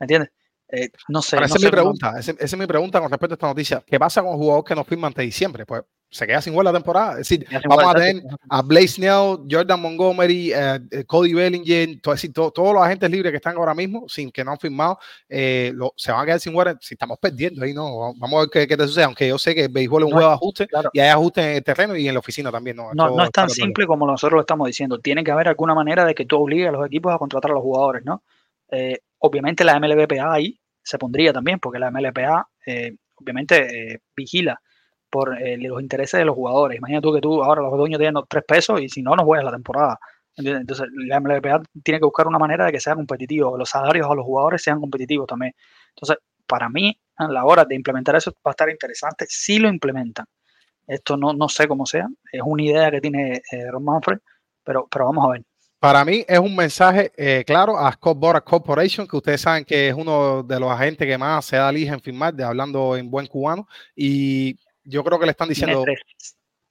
Speaker 2: entiendes? Eh, no sé.
Speaker 1: Pero
Speaker 2: no
Speaker 1: esa es
Speaker 2: sé
Speaker 1: mi
Speaker 2: cómo-
Speaker 1: pregunta. Esa, esa es mi pregunta con respecto a esta noticia. ¿Qué pasa con los jugadores que no firman hasta diciembre? Pues se queda sin jugar la temporada. Es decir, vamos a tener a Blaze Snell, Jordan Montgomery, eh, eh, Cody Bellinger, todo, es decir, todo- todos los agentes libres que están ahora mismo, sin que no han firmado, eh, lo- se van a quedar sin jugar. Si estamos perdiendo ahí, no. Vamos a ver qué, qué te sucede. Aunque yo sé que el béisbol es un
Speaker 2: No,
Speaker 1: juego de ajuste
Speaker 2: claro.
Speaker 1: y hay ajustes en el terreno y en la oficina también. No,
Speaker 2: No, no es tan simple como nosotros lo estamos diciendo. Tiene que haber alguna manera de que tú obligues a los equipos a contratar a los jugadores, ¿no? Eh, obviamente la MLBPA ahí se pondría también, porque la MLBPA eh, obviamente vigila por eh, los intereses de los jugadores. Imagina tú que tú ahora los dueños tienen tres pesos y si no, no juegas la temporada. ¿entiendes? Entonces la MLBPA tiene que buscar una manera de que sea competitivo, los salarios a los jugadores sean competitivos también. Entonces, para mí, a la hora de implementar eso va a estar interesante si lo implementan. Esto no, no sé cómo sea, es una idea que tiene eh, Ron Manfred, pero, pero vamos a ver.
Speaker 1: Para mí es un mensaje eh, claro a Scott Boras Corporation, que ustedes saben que es uno de los agentes que más se da lija en firmar, de hablando en buen cubano, y yo creo que le están diciendo,
Speaker 2: tres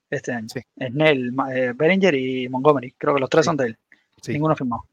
Speaker 2: este año.
Speaker 1: Sí.
Speaker 2: Snell, eh, Bellinger y Montgomery. Creo que los tres
Speaker 1: Sí.
Speaker 2: son de él.
Speaker 1: Sí.
Speaker 2: Ninguno firmado.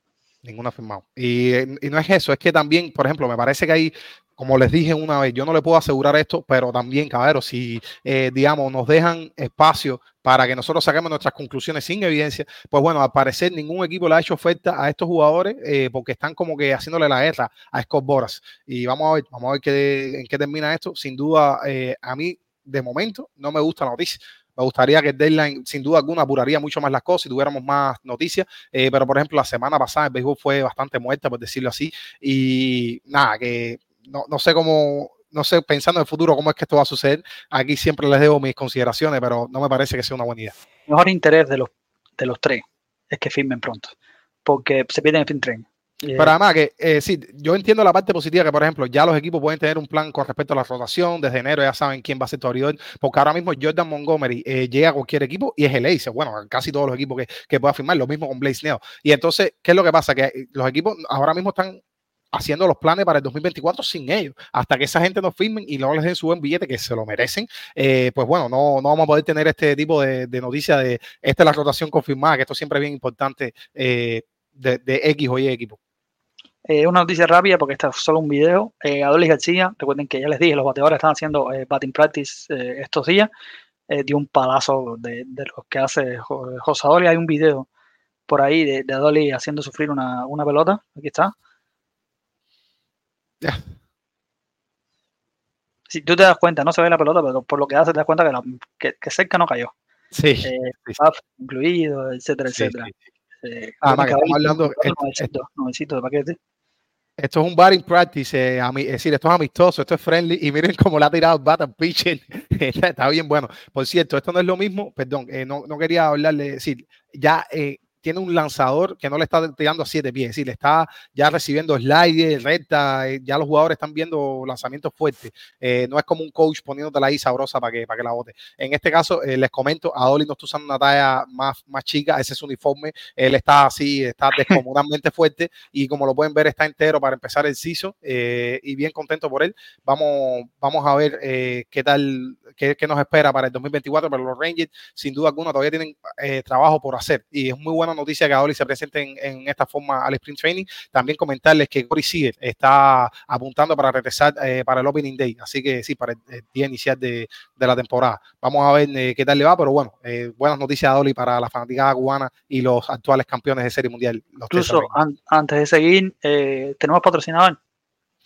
Speaker 1: Ninguno ha firmado. Y, y no es eso, es que también, por ejemplo, me parece que hay, como les dije una vez, yo no le puedo asegurar esto, pero también, caballeros, si, eh, digamos, nos dejan espacio para que nosotros saquemos nuestras conclusiones sin evidencia, pues bueno, al parecer ningún equipo le ha hecho oferta a estos jugadores eh, porque están como que haciéndole la guerra a Scott Boras. Y vamos a ver, vamos a ver qué, en qué termina esto. Sin duda, eh, a mí, de momento, no me gusta la noticia. Me gustaría que el deadline, sin duda alguna, apuraría mucho más las cosas y tuviéramos más noticias. Eh, pero, por ejemplo, la semana pasada el béisbol fue bastante muerta, por decirlo así. Y nada, que no, no sé cómo, no sé, pensando en el futuro, cómo es que esto va a suceder. Aquí siempre les debo mis consideraciones, pero no me parece que sea una buena idea.
Speaker 2: mejor interés de los, de los tres es que firmen pronto, porque se pierden el fin tren.
Speaker 1: Pero además que, eh, sí, yo entiendo la parte positiva que, por ejemplo, ya los equipos pueden tener un plan con respecto a la rotación. Desde enero ya saben quién va a ser tu abridor, porque ahora mismo Jordan Montgomery eh, llega a cualquier equipo y es el ace. Bueno, casi todos los equipos que, que pueda firmar, lo mismo con Blaze Neo. Y entonces, ¿qué es lo que pasa? Que eh, los equipos ahora mismo están haciendo los planes para el 2024 sin ellos. Hasta que esa gente nos firmen y luego les den su buen billete, que se lo merecen, pues bueno, no, no vamos a poder tener este tipo de, de noticia de esta es la rotación confirmada, que esto siempre es bien importante de, de X o Y equipo.
Speaker 2: Eh, una noticia rápida porque este es solo un video. Eh, Adolis García, recuerden que ya les dije, los bateadores están haciendo eh, batting practice eh, estos días. Eh, dio un palazo de, de lo que hace Jo- José Adolis. Hay un video por ahí de, de Adolis haciendo sufrir una, una pelota. Aquí está.
Speaker 1: Ya.
Speaker 2: Si tú te das cuenta, no se ve la pelota, pero por lo que hace te das cuenta que, la- que, que cerca no cayó.
Speaker 1: Sí. Sí.
Speaker 2: incluido, etcétera,
Speaker 1: Sí,
Speaker 2: etcétera.
Speaker 1: sí. Ah, que estamos hablando-
Speaker 2: tiene
Speaker 1: es-
Speaker 2: nuevecitos, nuevecitos de paquete.
Speaker 1: Esto es un batting practice, eh, es decir, esto es amistoso, esto es friendly y miren cómo le ha tirado bat al pitcher. está, bien bueno. Por cierto, esto no es lo mismo, perdón, eh, no, quería hablarle, decir, ya eh, tiene un lanzador que no le está tirando a siete pies, es decir, le está ya recibiendo slide, recta, eh, ya los jugadores están viendo lanzamientos fuertes. Eh, no es como un coach poniéndote ahí sabrosa para que, para que la bote. En este caso, eh, les comento, Adoli no está usando una talla más, más chica, ese es su uniforme, él está así, está descomunalmente fuerte y como lo pueden ver está entero para empezar el season eh, y bien contento por él. Vamos, vamos a ver eh, qué tal, qué, qué nos espera para el 2024, pero los Rangers sin duda alguna todavía tienen eh, trabajo por hacer y es muy buena noticia que Adoli se presente en, en esta forma al Sprint Training. También comentarles que Corey Seager está apuntando para regresar eh, para el Opening Day, así que sí, para el, el día inicial de, de la temporada. Vamos a ver eh, qué tal le va, pero bueno, eh, buenas noticias a Adoli para la fanaticada cubana y los actuales campeones de Serie Mundial. Los
Speaker 2: Incluso an- antes de seguir, eh, tenemos patrocinador.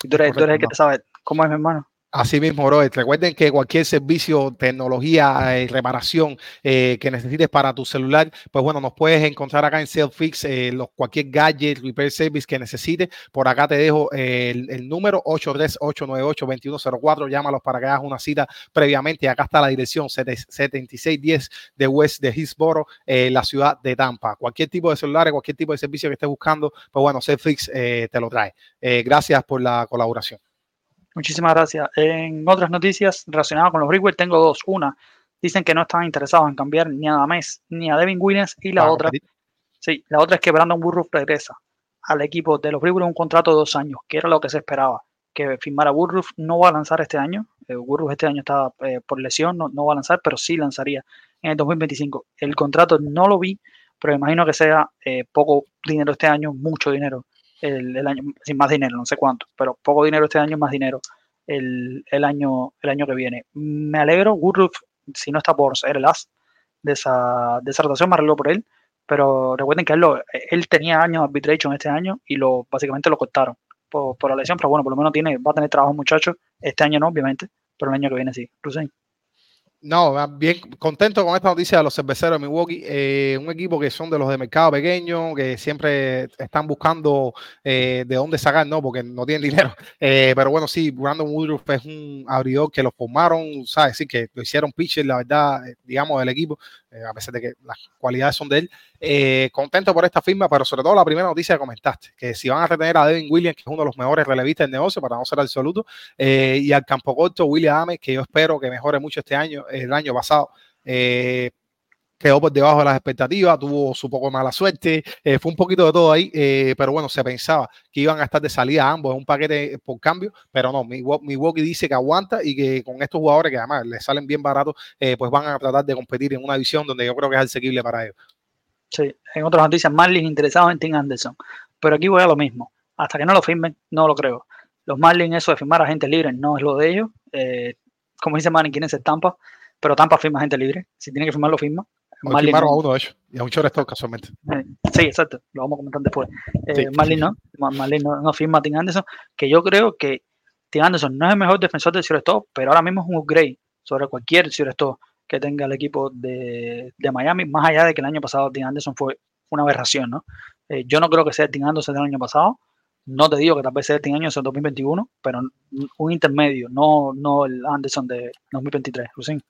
Speaker 2: Y tú eres, tú eres el que
Speaker 1: Correcto,
Speaker 2: te sabe cómo es mi hermano.
Speaker 1: Así mismo, bro. Recuerden que cualquier servicio, tecnología, eh, reparación eh, que necesites para tu celular, pues bueno, nos puedes encontrar acá en Selfix, eh, los, cualquier gadget, repair service que necesites. Por acá te dejo eh, el, el número 838982104. Llámalos para que hagas una cita previamente. Acá está la dirección 7610 de West de Hillsboro, la ciudad de Tampa. Cualquier tipo de celulares, cualquier tipo de servicio que estés buscando, pues bueno, Selfix te lo trae. Gracias por la colaboración.
Speaker 2: Muchísimas gracias. En otras noticias relacionadas con los Brewers, tengo dos. Una, dicen que no están interesados en cambiar ni a Dames ni a Devin Williams. Y la
Speaker 1: Para
Speaker 2: otra, sí, la otra es que Brandon Burruff regresa al equipo de los Brewers un contrato de dos años, que era lo que se esperaba. Que firmara Burruff no va a lanzar este año. Eh, este año está eh, por lesión, no, no va a lanzar, pero sí lanzaría en el 2025. El contrato no lo vi, pero imagino que sea eh, poco dinero este año, mucho dinero el, el año, sin más dinero, no sé cuánto, pero poco dinero este año, más dinero el, el año, el año que viene. Me alegro, Woodruff, si no está por ser el as de esa, de esa rotación, me arreglo por él, pero recuerden que él, lo- él tenía años de arbitration este año y lo básicamente lo cortaron por, por la lesión, pero bueno, por lo menos tiene, va a tener trabajo muchacho, este año no, obviamente, pero el año que viene sí. Rusen.
Speaker 1: No, más bien contento con esta noticia de los cerveceros de Milwaukee, eh, un equipo que son de los de mercado pequeño, que siempre están buscando eh, de dónde sacar, ¿no? Porque no tienen dinero. Eh, pero bueno, sí, Brandon Woodruff es un abridor que lo formaron, ¿sabes? Sí, que lo hicieron pitcher, la verdad, eh, digamos, del equipo, a pesar de que las cualidades son de él. Eh, contento por esta firma, pero sobre todo la primera noticia que comentaste, que si van a retener a Devin Williams, que es uno de los mejores relevistas del negocio, para no ser absoluto, eh, y al campo corto, William Ames, que yo espero que mejore mucho este año, el año pasado. eh, quedó por debajo de las expectativas, tuvo su poco mala suerte, eh, fue un poquito de todo ahí, eh, pero bueno, se pensaba que iban a estar de salida ambos en un paquete por cambio, pero no, Milwaukee dice que aguanta y que con estos jugadores que además les salen bien baratos, eh, pues van a tratar de competir en una división donde yo creo que es asequible para ellos.
Speaker 2: Sí, en otras noticias, Marlins interesados en Tim Anderson, pero aquí voy a lo mismo, hasta que no lo firmen, no lo creo. Los Marlins, eso de firmar a gente libre, no es lo de ellos. Eh, como dice Manning, quieren ser Tampa, pero Tampa firma gente libre. Si tiene que firmar, lo firma. Marlins
Speaker 1: firmaron a uno de ellos y a un shortstop casualmente.
Speaker 2: Sí, exacto, lo vamos a comentar después. Eh,
Speaker 1: Sí.
Speaker 2: Marlin no, Marlin no, no firma a Tim Anderson, que yo creo que Tim Anderson no es el mejor defensor del shortstop, pero ahora mismo es un upgrade sobre cualquier shortstop que tenga el equipo de, de Miami, más allá de que el año pasado Tim Anderson fue una aberración, ¿no? Eh, yo no creo que sea el Tim Anderson del año pasado, no te digo que tal vez sea el Tim Anderson 2021, pero un intermedio, no, no el Anderson de 2023, Lucín.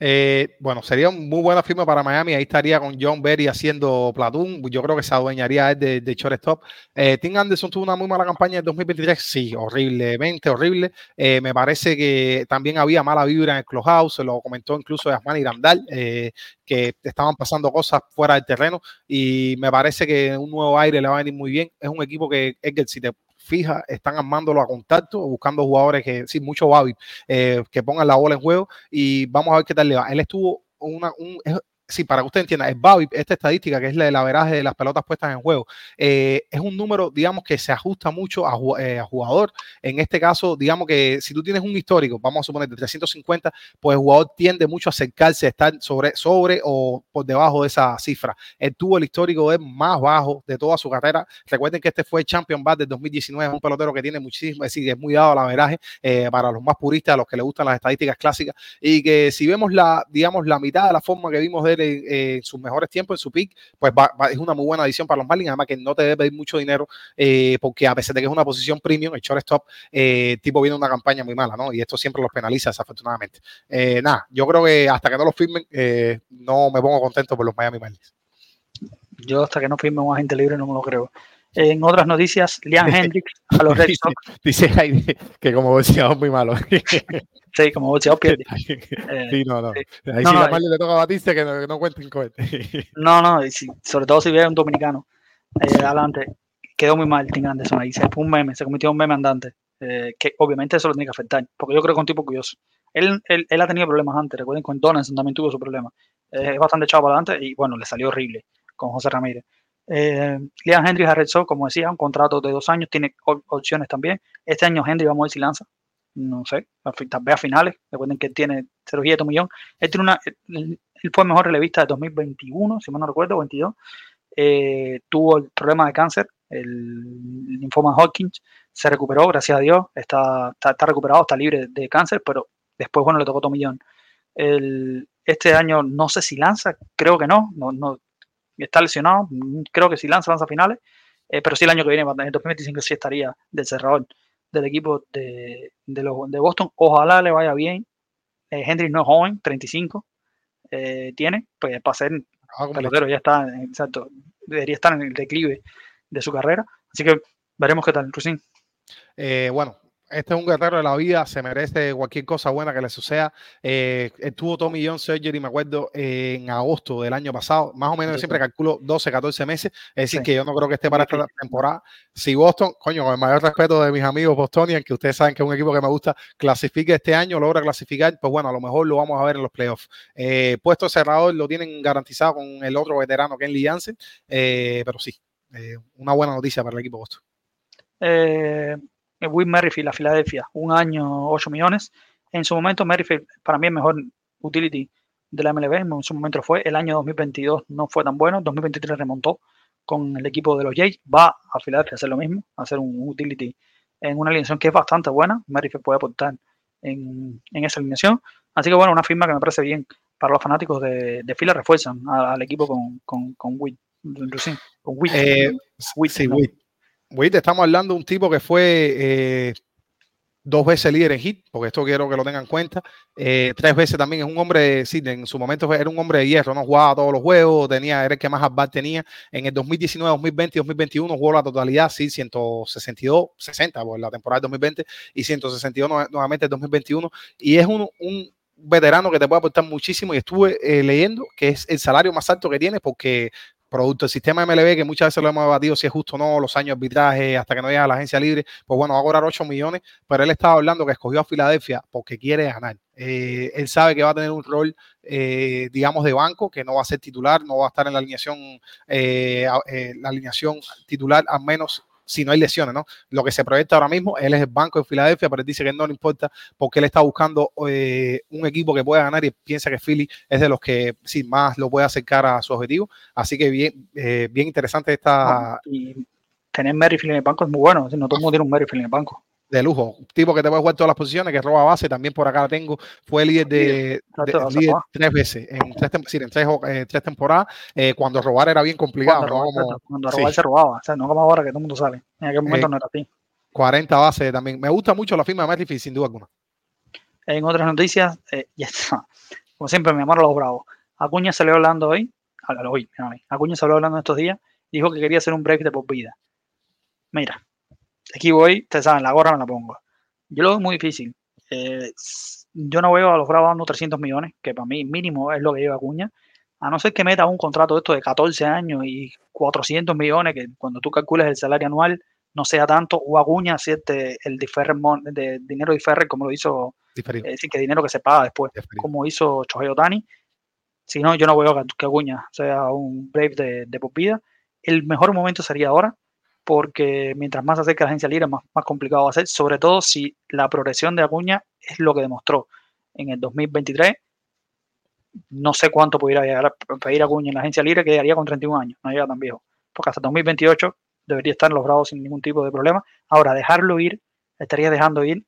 Speaker 1: Eh, bueno, sería una muy buena firma para Miami. Ahí estaría con John Berry haciendo platoon. Yo creo que se adueñaría de, de shortstop. Eh, Tim Anderson tuvo una muy mala campaña en 2023. Sí, horriblemente horrible. Eh, me parece que también había mala vibra en el clubhouse. Se lo comentó incluso Yasmani Randall, eh, que estaban pasando cosas fuera del terreno. Y me parece que un nuevo aire le va a venir muy bien. Es un equipo que, Edgar, si te fija, están armándolo a contacto, buscando jugadores que, sí, mucho Babi, eh, que pongan la bola en juego y vamos a ver qué tal le va. Él estuvo una, un, sí, para que usted entienda, el Babi, esta estadística que es la del averaje de las pelotas puestas en juego, eh, es un número, digamos, que se ajusta mucho a, eh, a, jugador. En este caso, digamos que si tú tienes un histórico, vamos a suponer de 350, pues el jugador tiende mucho a acercarse, a estar sobre, sobre o por debajo de esa cifra. Él tuvo el histórico de más bajo de toda su carrera. Recuerden que este fue el Champion Bat del 2019, es un pelotero que tiene muchísimo, es decir, es muy dado al averaje eh, para los más puristas, a los que les gustan las estadísticas clásicas, y que si vemos la, digamos, la mitad de la forma que vimos de él en, en sus mejores tiempos, en su pick, pues va, va, es una muy buena adición para los Marlins, además que no te debe pedir mucho dinero, eh, porque a pesar de que es una posición premium, el shortstop, eh, tipo viene una campaña muy mala, ¿no? Y esto siempre los penaliza, desafortunadamente. Eh, nada, yo creo que hasta que no lo firmen, eh, no me pongo contento por los Miami Marlins.
Speaker 2: Yo hasta que no firme un agente libre no me lo creo. En otras noticias, Liam Hendricks a los Red Sox.
Speaker 1: Dice Heidi que como boxeador muy malo.
Speaker 2: sí, como boxeador pierde.
Speaker 1: Eh, sí, no, no. Sí. Ahí no, sí no, la le toca a Batista que no, que no cuenten cohete.
Speaker 2: no, no, si, sobre todo si ve a un dominicano. Eh, adelante. Quedó muy mal Tim Anderson ahí. Se fue un meme, se convirtió en un meme andante. Eh, que obviamente eso lo tiene que afectar. Porque yo creo que es un tipo curioso. Él, él, él ha tenido problemas antes. Recuerden con Donaldson también tuvo su problema. es bastante echado para adelante y bueno, le salió horrible con José Ramírez. Eh, Liam Hendricks a Red Sox, como decía, un contrato de dos años, tiene opciones también. Este año Hendricks vamos a ver si lanza, no sé, tal a finales. Recuerden que él tiene cirugía de millón. Él, tiene una, él, él, fue mejor relevista de 2021, si mal no recuerdo, 22. Eh, tuvo el problema de cáncer, el linfoma Hawkins, se recuperó, gracias a Dios, está, está, recuperado, está libre de cáncer, pero después, bueno, le tocó millón. El, este año no sé si lanza, creo que no, no, no está lesionado, creo que si lanza, lanza finales, eh, pero sí el año que viene, en el 2025 sí estaría del cerrador del equipo de, de, los, de Boston, ojalá le vaya bien, eh, Hendrix no es joven, 35 eh, tiene, pues para ser ah, pelotero ya está, exacto, debería estar en el declive de su carrera, así que veremos qué tal, Rusin.
Speaker 1: Eh, bueno, este es un guerrero de la vida, se merece cualquier cosa buena que le suceda. Eh, tuvo Tommy John Surgery, me acuerdo, eh, en agosto del año pasado, más o menos sí, siempre calculo 12, 14 meses, es decir, sí. que yo no creo que esté para esta temporada. Si Boston, coño, con el mayor respeto de mis amigos bostonians, que ustedes saben que es un equipo que me gusta, clasifique este año, logra clasificar, pues bueno, a lo mejor lo vamos a ver en los playoffs. Eh, puesto cerrador lo tienen garantizado con el otro veterano, Kenley Jansen, eh, pero sí, eh, una buena noticia para el equipo Boston.
Speaker 2: Eh, Will Merrifield a Filadelfia, un año, 8 millones. En su momento, Merrifield para mí es mejor utility de la MLB, en su momento fue. El año 2022 no fue tan bueno, 2023 remontó con el equipo de los Jays. Va a Filadelfia a hacer lo mismo, a hacer un utility en una alineación que es bastante buena. Merrifield puede aportar en, en esa alineación. Así que bueno, una firma que me parece bien para los fanáticos de, de fila refuerzan a- al equipo con, con, con Witt. Con Witt.
Speaker 1: Eh, Sí,
Speaker 2: no.
Speaker 1: Witt, estamos hablando de un tipo que fue eh, dos veces líder en hit, porque esto quiero que lo tengan en cuenta. Eh, tres veces también es un hombre, sí, en su momento era un hombre de hierro, no jugaba todos los juegos, tenía, era el que más at tenía. En el 2019, 2020 y 2021 jugó la totalidad, sí, 162, 60 por la temporada del 2020 y 162 nue- nuevamente el 2021. Y es un, un veterano que te puede aportar muchísimo y estuve eh, leyendo que es el salario más alto que tiene porque producto del sistema MLB, que muchas veces lo hemos debatido si es justo o no, los años de arbitraje hasta que no llega a la agencia libre, pues bueno, va a cobrar 8 millones, pero él estaba hablando que escogió a Filadelfia porque quiere ganar. Eh, él sabe que va a tener un rol, eh, digamos, de banco, que no va a ser titular, no va a estar en la alineación, eh, eh, la alineación titular, al menos si no hay lesiones, ¿no? Lo que se proyecta ahora mismo, él es el banco de Filadelfia, pero él dice que no le importa porque él está buscando eh, un equipo que pueda ganar y piensa que Philly es de los que sí, más lo puede acercar a su objetivo. Así que bien, eh, bien interesante esta
Speaker 2: Y tener Merrifield en el banco es muy bueno. No todo el mundo tiene un en el banco.
Speaker 1: De lujo. Un tipo que te puede jugar todas las posiciones, que roba base, también por acá la tengo. Fue líder de,
Speaker 2: Líder,
Speaker 1: de-
Speaker 2: trato de
Speaker 1: líder
Speaker 2: robar.
Speaker 1: tres veces, en tres, sí, en tres, eh, tres temporadas, eh, cuando robar era bien complicado,
Speaker 2: Cuando,
Speaker 1: ¿no?
Speaker 2: robar,
Speaker 1: Como
Speaker 2: cuando
Speaker 1: sí.
Speaker 2: robar se robaba. O sea, no como ahora que todo el mundo sabe. En aquel momento
Speaker 1: Eh,
Speaker 2: no era así.
Speaker 1: 40 bases también. Me gusta mucho la firma de Merrifield, sin duda alguna.
Speaker 2: En otras noticias, eh, ya está. Como siempre, mi amor a los bravos. Acuña salió hablando hoy. Hoy, Acuña salió hablando estos días. Dijo que quería hacer un break de por vida. Mira, aquí voy, ustedes saben, la gorra me la pongo. Yo lo veo muy difícil. Eh, yo no veo a los bravos dando 300 millones, que para mí mínimo es lo que lleva Acuña. A no ser que meta un contrato de esto de 14 años y 400 millones, que cuando tú calcules el salario anual no sea tanto, o Acuña hacerte el de dinero diferre como lo hizo
Speaker 1: Diferido.
Speaker 2: es decir, que dinero que se paga después,
Speaker 1: diferido.
Speaker 2: como hizo Shohei Otani. Si no, yo no veo que Acuña sea un Brave de, de por vida. El mejor momento sería ahora, porque mientras más se acerca la agencia libre, más, más complicado va a ser, sobre todo si la progresión de Acuña es lo que demostró en el 2023. No sé cuánto pudiera llegar a pedir Acuña en la agencia libre, que llegaría con 31 años, no llega tan viejo, porque hasta 2028 debería estar en los Bravos sin ningún tipo de problema. Ahora, dejarlo ir, estaría dejando ir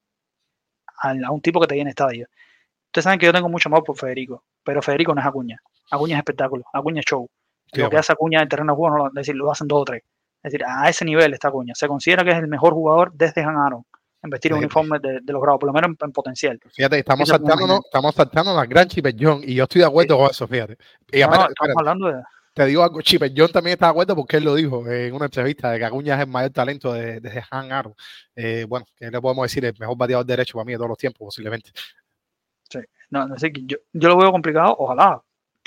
Speaker 2: a, a un tipo que te viene estadio. Ustedes saben que yo tengo mucho amor por Federico, pero Federico no es Acuña. Acuña es espectáculo, Acuña es show.
Speaker 1: Sí,
Speaker 2: lo que hace Acuña en terreno de juego, no lo, es decir, lo hacen dos o tres. Es decir, a ese nivel está Acuña. Se considera que es el mejor jugador desde Han Aaron en vestir un
Speaker 1: Sí.
Speaker 2: uniforme de, de los Bravos, por lo menos en, en potencial.
Speaker 1: Fíjate, estamos saltándonos, estamos saltándonos la gran Chipper John y yo estoy de acuerdo con eso, fíjate. Y
Speaker 2: No,
Speaker 1: aparte,
Speaker 2: estamos
Speaker 1: espérate,
Speaker 2: hablando de.
Speaker 1: te digo algo, Chipper John también está de acuerdo porque él lo dijo en una entrevista de que Acuña es el mayor talento de, de Han Aaron. Eh, bueno, que le podemos decir el mejor bateador derecho para mí de todos los tiempos, posiblemente.
Speaker 2: No, no sé, yo, yo lo veo complicado, ojalá.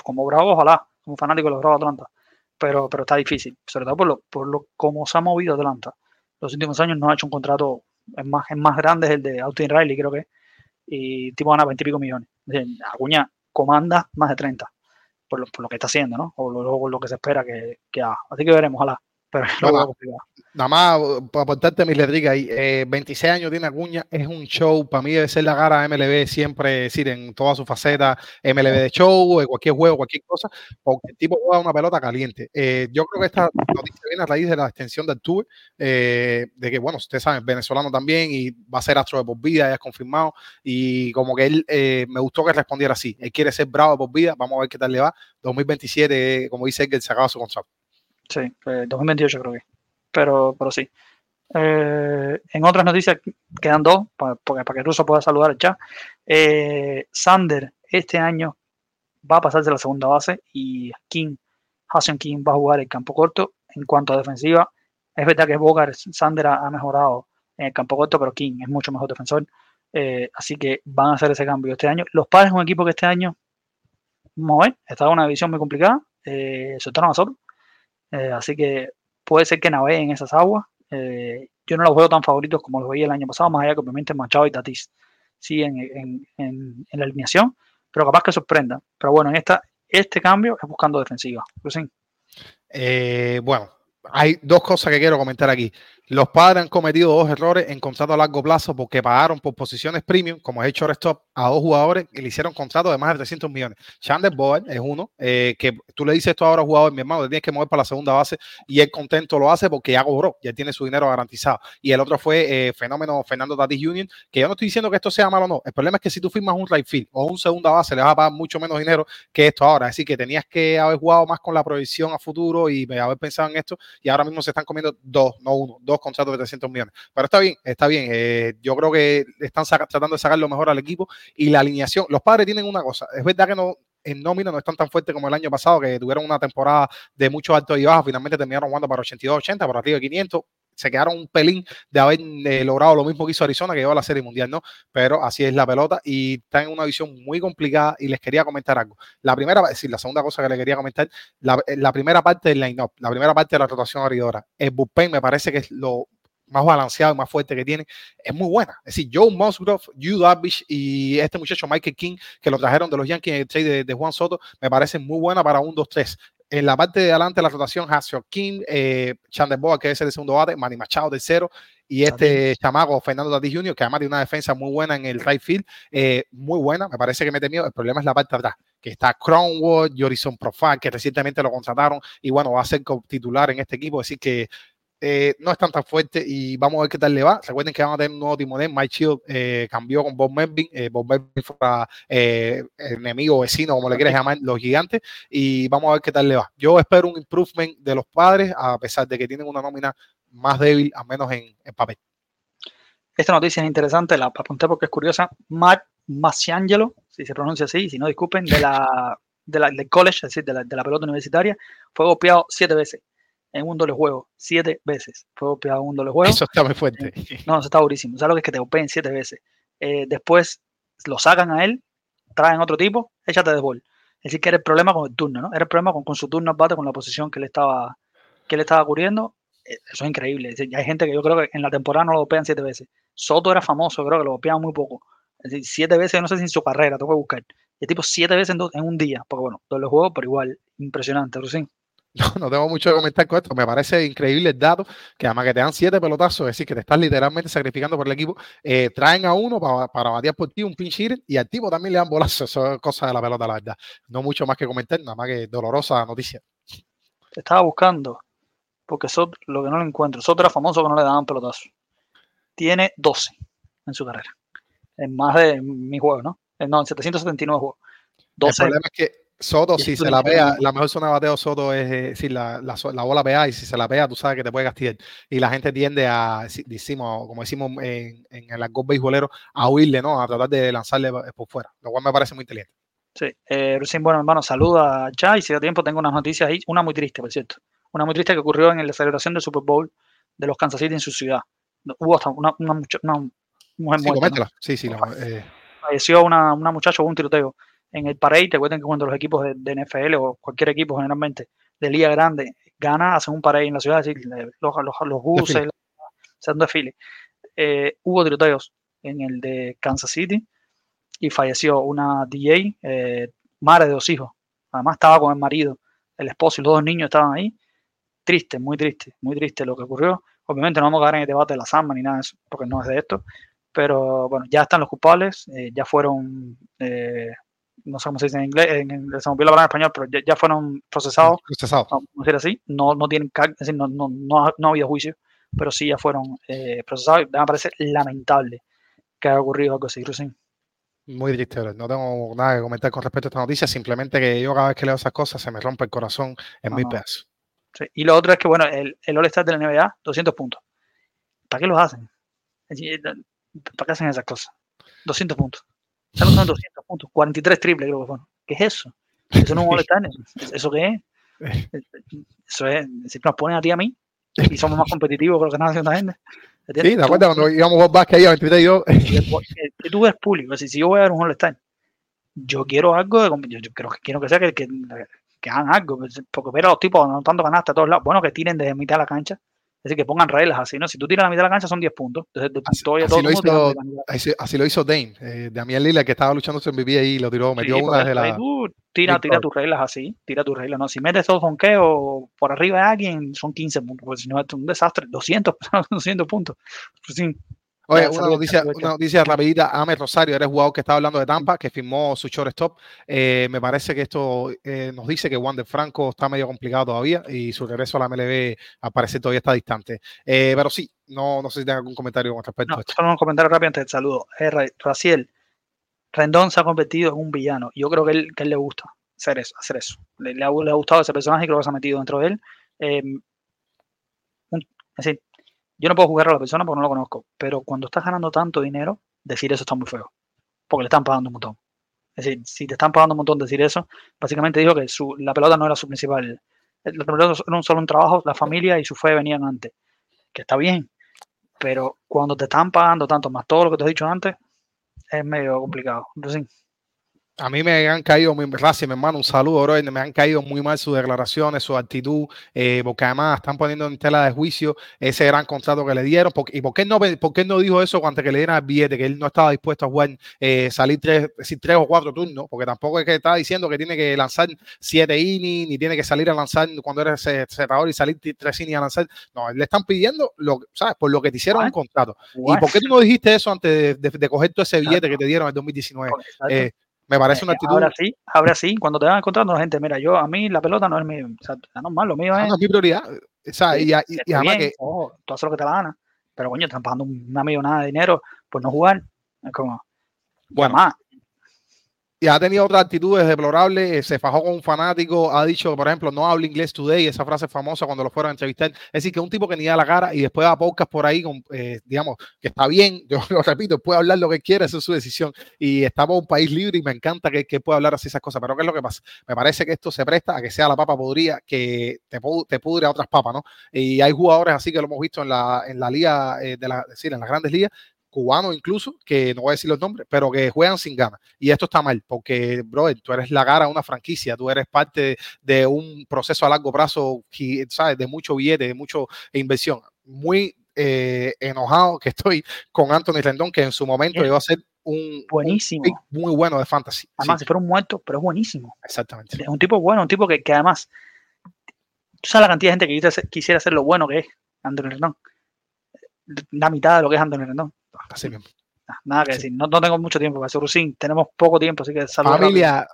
Speaker 2: Como Bravo, ojalá. Como fanático de los Bravos de Atlanta. Pero, pero está difícil. Sobre todo por lo, por lo cómo se ha movido Atlanta. Los últimos años no ha hecho un contrato. Es más, es más grande es el de Austin Riley, creo que. Y tipo gana 20 y pico millones. Acuña comanda más de 30. Por lo, por lo que está haciendo, ¿no? O lo, lo- lo que se espera que, que haga. Así que veremos, ojalá. Pero.
Speaker 1: Nada más uh, para aportarte mis letricas ahí, eh, 26 años tiene Acuña, es un show, para mí debe ser la cara de MLB siempre, es decir, en todas sus facetas, MLB de show, de cualquier juego, cualquier cosa, porque el tipo juega una pelota caliente. Eh, yo creo que esta noticia viene a raíz de la extensión del tour, eh, de que, bueno, ustedes saben, venezolano también y va a ser astro de por vida, ya es confirmado, y como que él, eh, me gustó que respondiera así, él quiere ser bravo de por vida, vamos a ver qué tal le va, 2027, eh, como dice él, que se acaba su contrato.
Speaker 2: Sí, eh, 2028 creo que. Pero, pero sí. Eh, en otras noticias, quedan dos, pa- porque para que Russo pueda saludar el chat. Eh, Sander este año va a pasarse a la segunda base y King, Hassan King va a jugar el campo corto. En cuanto a defensiva, es verdad que Bogart, Sander ha, mejorado en el campo corto, pero King es mucho mejor defensor. Eh, así que van a hacer ese cambio este año. Los padres es un equipo que este año, vamos a está en una división muy complicada. Eh, soltaron a Soto. Eh, así que puede ser que naveguen esas aguas. Eh, yo no los veo tan favoritos como los veía el año pasado, más allá que obviamente Machado y Tatis siguen en, en, en la alineación, pero capaz que sorprenda. Pero bueno, en esta, este cambio es buscando defensiva.
Speaker 1: Eh, bueno, hay dos cosas que quiero comentar aquí. Los padres han cometido dos errores en contrato a largo plazo porque pagaron por posiciones premium, como es el shortstop, a dos jugadores y le hicieron contrato de más de 300 millones. Chandler Boyd es uno eh, que tú le dices esto ahora a jugador, mi hermano, te tienes que mover para la segunda base y él contento lo hace porque ya cobró, ya tiene su dinero garantizado. Y el otro fue eh, fenómeno Fernando Tatis Jr., que yo no estoy diciendo que esto sea malo o no. El problema es que si tú firmas un right field o un segunda base, le vas a pagar mucho menos dinero que esto ahora. Así que tenías que haber jugado más con la proyección a futuro y haber pensado en esto. Y ahora mismo se están comiendo dos, no uno, dos contratos de 300 millones. Pero está bien, está bien. Eh, yo creo que están tratando de sacar lo mejor al equipo y la alineación. Los padres tienen una cosa, es verdad que no, en nómina no están tan fuertes como el año pasado, que tuvieron una temporada de mucho alto y bajo, finalmente terminaron jugando para 82-80, por arriba de 500, se quedaron un pelín de haber eh, logrado lo mismo que hizo Arizona, que llevó a la Serie Mundial, ¿no? Pero así es la pelota y está en una visión muy complicada y les quería comentar algo. La primera, es decir, la segunda cosa que le quería comentar, la, la primera parte del line-up, la primera parte de la rotación abridora, el bullpen me parece que es lo más balanceado y más fuerte que tiene, es muy buena. Es decir, Joe Musgrove, Hugh Darvish y este muchacho Michael King, que lo trajeron de los Yankees en el trade de, Juan Soto, me parece muy buena para un 2-3. En la parte de adelante de la rotación, Hasio King, eh, Boa, que es el segundo bate, Manny Machado tercero, y este chamago Fernando Tatis Jr., que además tiene una defensa muy buena en el right field, eh, muy buena, me parece que mete miedo. El problema es la parte de atrás, que está Cronwood, Jorison Profile, que recientemente lo contrataron y bueno, va a ser titular en este equipo, así que eh, no están tan fuertes y vamos a ver qué tal le va. Recuerden que van a tener un nuevo timonel. Mike Shield eh, cambió con Bob Melvin. Eh, Bob Melvin fue enemigo, vecino, como le quieras llamar, los gigantes. Y vamos a ver qué tal le va. Yo espero un improvement de los padres, a pesar de que tienen una nómina más débil, al menos en, papel.
Speaker 2: Esta noticia es interesante, la apunté porque es curiosa. Mark Massiangelo, si se pronuncia así, si no disculpen, de la, de la del college, es decir, de la, de la pelota universitaria, fue golpeado siete veces en un doble juego siete veces. Fue golpeado en un doble juego.
Speaker 1: Eso está muy fuerte.
Speaker 2: No, eso está durísimo. ¿Sabes lo que es que te golpeen siete veces? Eh, después lo sacan a él, traen otro tipo, échate de bol. Es decir, que era el problema con el turno, ¿no? Era el problema con, con su turno bate, con la posición que le estaba, que le estaba ocurriendo. Eh, eso es increíble. hay gente que yo creo que en la temporada no lo golpean siete veces. Soto era famoso, creo que lo golpeaban muy poco. Es decir, siete veces, no sé si en su carrera, tengo que buscar. Y el tipo siete veces en, en un día, porque bueno, doble juego, pero igual, impresionante, Rusín.
Speaker 1: No, no tengo mucho que comentar con esto. Me parece increíble el dato que además que te dan siete pelotazos, es decir, que te estás literalmente sacrificando por el equipo. Eh, traen a uno para, para batear por ti un pinch y al tipo también le dan bolazos. Eso es cosa de la pelota, la verdad. No mucho más que comentar, nada más que dolorosa noticia.
Speaker 2: Te estaba buscando, porque Sot, lo que no lo encuentro. Soto era famoso que no le daban pelotazos. Tiene 12 en su carrera. En más de mi juego, ¿no? No, en 779 juegos. 12.
Speaker 1: El problema es que Soto, si se la pega, la mejor zona de bateo Soto es decir, la, la, la, bola pega y si se la pega, tú sabes que te puede castigar. Y la gente tiende a, decimos, como decimos en, en el argot beisbolero, a huirle, ¿no? A tratar de lanzarle por fuera, lo cual me parece muy inteligente.
Speaker 2: Sí, eh, bueno, hermano, saluda ya y si da tiempo tengo unas noticias ahí, una muy triste, por cierto. Una muy triste que ocurrió en la celebración del Super Bowl de los Kansas City en su ciudad. Hubo hasta una, una, una mujer
Speaker 1: sí,
Speaker 2: muerta.
Speaker 1: Sí, sí, eh.
Speaker 2: Falleció una, una muchacha, hubo un tiroteo en el parade, te cuentan que cuando los equipos de, NFL o cualquier equipo generalmente de liga grande gana, hacen un parade en la ciudad, decir, los, los, los buses, se desfile. Eh, hubo tiroteos en el de Kansas City y falleció una DJ, eh, madre de dos hijos. Además estaba con el marido, el esposo y los dos niños estaban ahí. Triste, muy triste, muy triste lo que ocurrió. Obviamente no vamos a caer en el debate de la samba ni nada de eso, porque no es de esto. Pero bueno, ya están los culpables, eh, ya fueron no sé cómo se dice en inglés, en, en, se me olvidó la palabra en español, pero ya, fueron procesados.
Speaker 1: Procesados.
Speaker 2: Vamos a decir así. No, no tienen, es decir, no, no, no, no ha habido juicio, pero sí ya fueron eh, procesados. Me parece lamentable que haya ocurrido algo así, Rusin.
Speaker 1: Muy triste, no tengo nada que comentar con respecto a esta noticia, simplemente que yo cada vez que leo esas cosas se me rompe el corazón en mil pedazos.
Speaker 2: Sí. Y lo otro es que, bueno, el, el All-Star de la NBA, 200 puntos. ¿Para qué los hacen? ¿Para qué hacen esas cosas? 200 puntos. Estamos son 200 puntos, 43 triples creo que fueron. ¿Qué es eso? Eso no es un all ¿Eso qué es? Eso es, si nos ponen a ti a mí y somos más competitivos que lo que están haciendo la gente.
Speaker 1: Sí, ¿te acuerdas cuando íbamos a básquet ahí a 23 y yo?
Speaker 2: Que tú eres público, si, si yo voy a ver un all yo quiero algo, de, yo, yo creo, quiero que sea que, que, que hagan algo, porque ver a los tipos anotando canasta a todos lados, bueno, que tiren desde mitad de la cancha, Es decir, que pongan reglas así, ¿no? Si tú tiras la mitad de la cancha son 10 puntos. Entonces,
Speaker 1: Así,
Speaker 2: todo,
Speaker 1: así
Speaker 2: todo
Speaker 1: lo
Speaker 2: tira
Speaker 1: hizo, así, así lo hizo Dame, eh, Damián Lillard, que estaba luchando su MVP ahí, lo tiró, metió
Speaker 2: Sí,
Speaker 1: una desde la...
Speaker 2: tú tira,
Speaker 1: Big
Speaker 2: tira
Speaker 1: Foul.
Speaker 2: tus reglas así, tira tus reglas, ¿no? Si metes dos donkeos por arriba de alguien, son 15 puntos, porque si no es un desastre, 200, 200 puntos. Pues sí,
Speaker 1: Oye, una noticia, una noticia rapidita. Ahmed Rosario, eres jugador que estaba hablando de Tampa, que firmó su shortstop. Eh, me parece que esto eh, nos dice que Wander Franco está medio complicado todavía y su regreso a la MLB al parecer todavía está distante. Eh, pero sí, no, no sé si tenga algún comentario con respecto
Speaker 2: No,
Speaker 1: a esto.
Speaker 2: solo un comentario rápido antes del saludo. Eh, Ra- Raciel, Rendón se ha convertido en un villano. Yo creo que él, que él le gusta hacer eso. Hacer eso. Le, le ha, le ha gustado ese personaje y creo que se ha metido dentro de él. Un- es decir, yo no puedo jugar a la persona porque no lo conozco, pero cuando estás ganando tanto dinero, decir eso está muy feo. Porque le están pagando un montón. Es decir, si te están pagando un montón decir eso, básicamente dijo que su, la pelota no era su principal. La pelota era un solo un trabajo, la familia y su fe venían antes. Que está bien, pero cuando te están pagando tanto más todo lo que te he dicho antes, es medio complicado. Entonces,
Speaker 1: A mí me han caído, mi, gracias, mi hermano, un saludo, bro. Me han caído muy mal sus declaraciones, su actitud, eh, porque además están poniendo en tela de juicio ese gran contrato que le dieron. Porque, ¿Y por qué, no, por qué no dijo eso antes que le dieran el billete? Que él no estaba dispuesto a jugar, eh, salir tres, decir, tres o cuatro turnos, porque tampoco es que estaba diciendo que tiene que lanzar siete innings, ni tiene que salir a lanzar cuando eres ce- cerrador y salir tres innings a lanzar. No, le están pidiendo, lo, ¿sabes? Por lo que te hicieron un contrato. ¿Y por qué tú no dijiste eso antes de, de- de coger todo ese billete que te dieron en el 2019?
Speaker 2: exacto.
Speaker 1: Eh, me parece una
Speaker 2: Eh,
Speaker 1: actitud.
Speaker 2: Ahora sí, ahora sí, cuando te van encontrando la gente, mira, yo a mí la pelota no es mi, o sea, no es malo, lo mío
Speaker 1: Ah,
Speaker 2: es
Speaker 1: no es mi prioridad. O sea,
Speaker 2: Sí,
Speaker 1: y, y- y además
Speaker 2: bien,
Speaker 1: que
Speaker 2: ojo, tú haces lo que te la gana, pero coño, están pagando una millonada de dinero por no jugar, es como,
Speaker 1: Bueno.
Speaker 2: más,
Speaker 1: y ha tenido otras actitudes deplorables, eh, se fajó con un fanático, ha dicho, por ejemplo, no hablo inglés today, esa frase famosa cuando lo fueron a entrevistar. Es decir, que un tipo que ni da la cara y después da podcast por ahí, eh, digamos, que está bien, yo lo repito, puede hablar lo que quiera, esa es su decisión. Y estamos en un país libre y me encanta que, que pueda hablar así esas cosas. Pero ¿qué es lo que pasa? Me parece que esto se presta a que sea la papa podría que te, te pudre a otras papas, ¿no? Y hay jugadores así que lo hemos visto en la, en la liga, eh, es decir, en las grandes ligas, cubanos incluso, que no voy a decir los nombres, pero que juegan sin ganas. Y esto está mal, porque, brother, tú eres la cara de una franquicia, tú eres parte de un proceso a largo plazo, ¿sabes? De mucho billete, de mucha inversión. Muy eh, enojado que estoy con Anthony Rendón, que en su momento
Speaker 2: Es
Speaker 1: llegó a ser un,
Speaker 2: buenísimo.
Speaker 1: un muy bueno de fantasy. Sí,
Speaker 2: Además, si fuera un muerto, pero es buenísimo.
Speaker 1: exactamente.
Speaker 2: Es un tipo bueno, un tipo que, que además, tú sabes la cantidad de gente que quisiera ser lo bueno que es Antonio Rendón. La mitad de lo que es Antonio Rendón.
Speaker 1: Así mismo.
Speaker 2: Nada que
Speaker 1: Sí.
Speaker 2: decir, no, no tengo mucho tiempo Rusín, tenemos poco tiempo, así que saludos.
Speaker 1: Familia,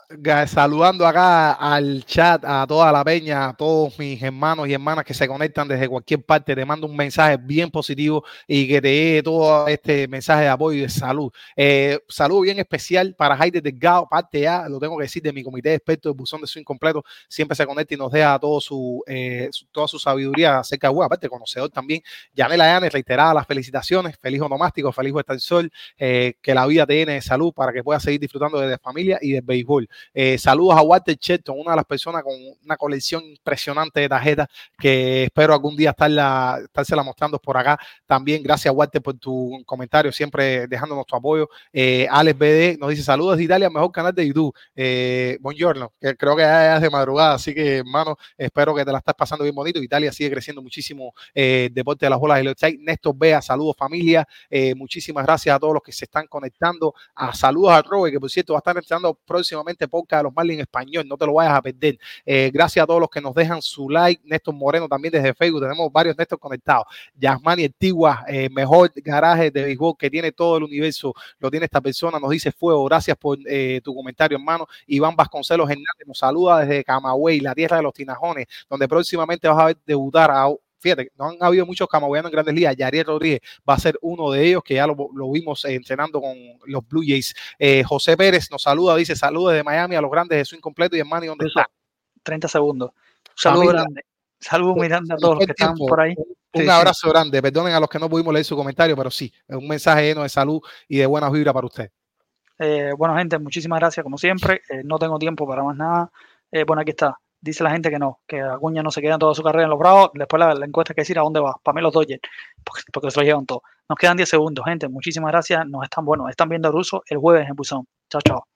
Speaker 1: saludando acá al chat, a toda la peña, a todos mis hermanos y hermanas que se conectan desde cualquier parte. Te mando un mensaje bien positivo y que te dé todo este mensaje de apoyo y de salud. Eh, saludo bien especial para Jaide Delgado, parte A, lo tengo que decir, de mi comité de expertos de buzón de su incompleto. Siempre se conecta y nos deja todo su, eh, su- toda su sabiduría acerca de web. Aparte, conocedor también. Yanela Yanes, reiterada las felicitaciones. Feliz onomástico, feliz el Sol eh, que la vida te de salud para que puedas seguir disfrutando de la familia y del béisbol. Eh, saludos a Walter Shelton, una de las personas con una colección impresionante de tarjetas que espero algún día estarla, estársela mostrando por acá. También gracias Walter por tu comentario, siempre dejándonos tu apoyo. Eh, Alex BD nos dice saludos de Italia, mejor canal de YouTube. Eh, buongiorno, creo que ya es de madrugada, así que hermano, espero que te la estás pasando bien bonito. Italia sigue creciendo muchísimo deporte de las bolas y los Néstor Bea, saludos familia. Muchísimas gracias a todos los que se están conectando. A saludos a Robe, que por cierto va a estar entrando próximamente podcast de los Marlins en español. No te lo vayas a perder. Eh, gracias a todos los que nos dejan su like. Néstor Moreno también desde Facebook. Tenemos varios Néstor conectados. Yasmani Antigua, eh, mejor garaje de béisbol que tiene todo el universo. Lo tiene esta persona. Nos dice Fuego. Gracias por eh, tu comentario, hermano. Iván Vasconcelos Hernández nos saluda desde Camagüey, la tierra de los tinajones, donde próximamente vas a debutar a fíjate, no han habido muchos camagüeyanos en grandes ligas. Yariel Rodríguez va a ser uno de ellos, que ya lo, lo vimos eh, entrenando con los Blue Jays. Eh, José Pérez nos saluda, dice saludos desde Miami a los grandes de su incompleto y hermano, ¿dónde
Speaker 2: Ruso,
Speaker 1: está?
Speaker 2: 30 segundos. Saludos grande. Saludos muy grande a todos los que están por ahí.
Speaker 1: Un
Speaker 2: Sí, sí.
Speaker 1: abrazo grande. Perdonen a los que no pudimos leer su comentario, pero sí, es un mensaje lleno de salud y de buenas vibras para usted.
Speaker 2: Eh, bueno, gente, muchísimas gracias como siempre. Eh, no tengo tiempo para más nada. Eh, bueno, aquí está. Dice la gente que no, que Acuña no se queda toda su carrera en los Bravos. Después la, encuesta que decir a dónde va. Para mí los Dodgers, porque, porque se lo llevan todo. Nos quedan 10 segundos, gente. Muchísimas gracias. Nos están, bueno, están viendo ruso el jueves en Buzón. Chao, chao.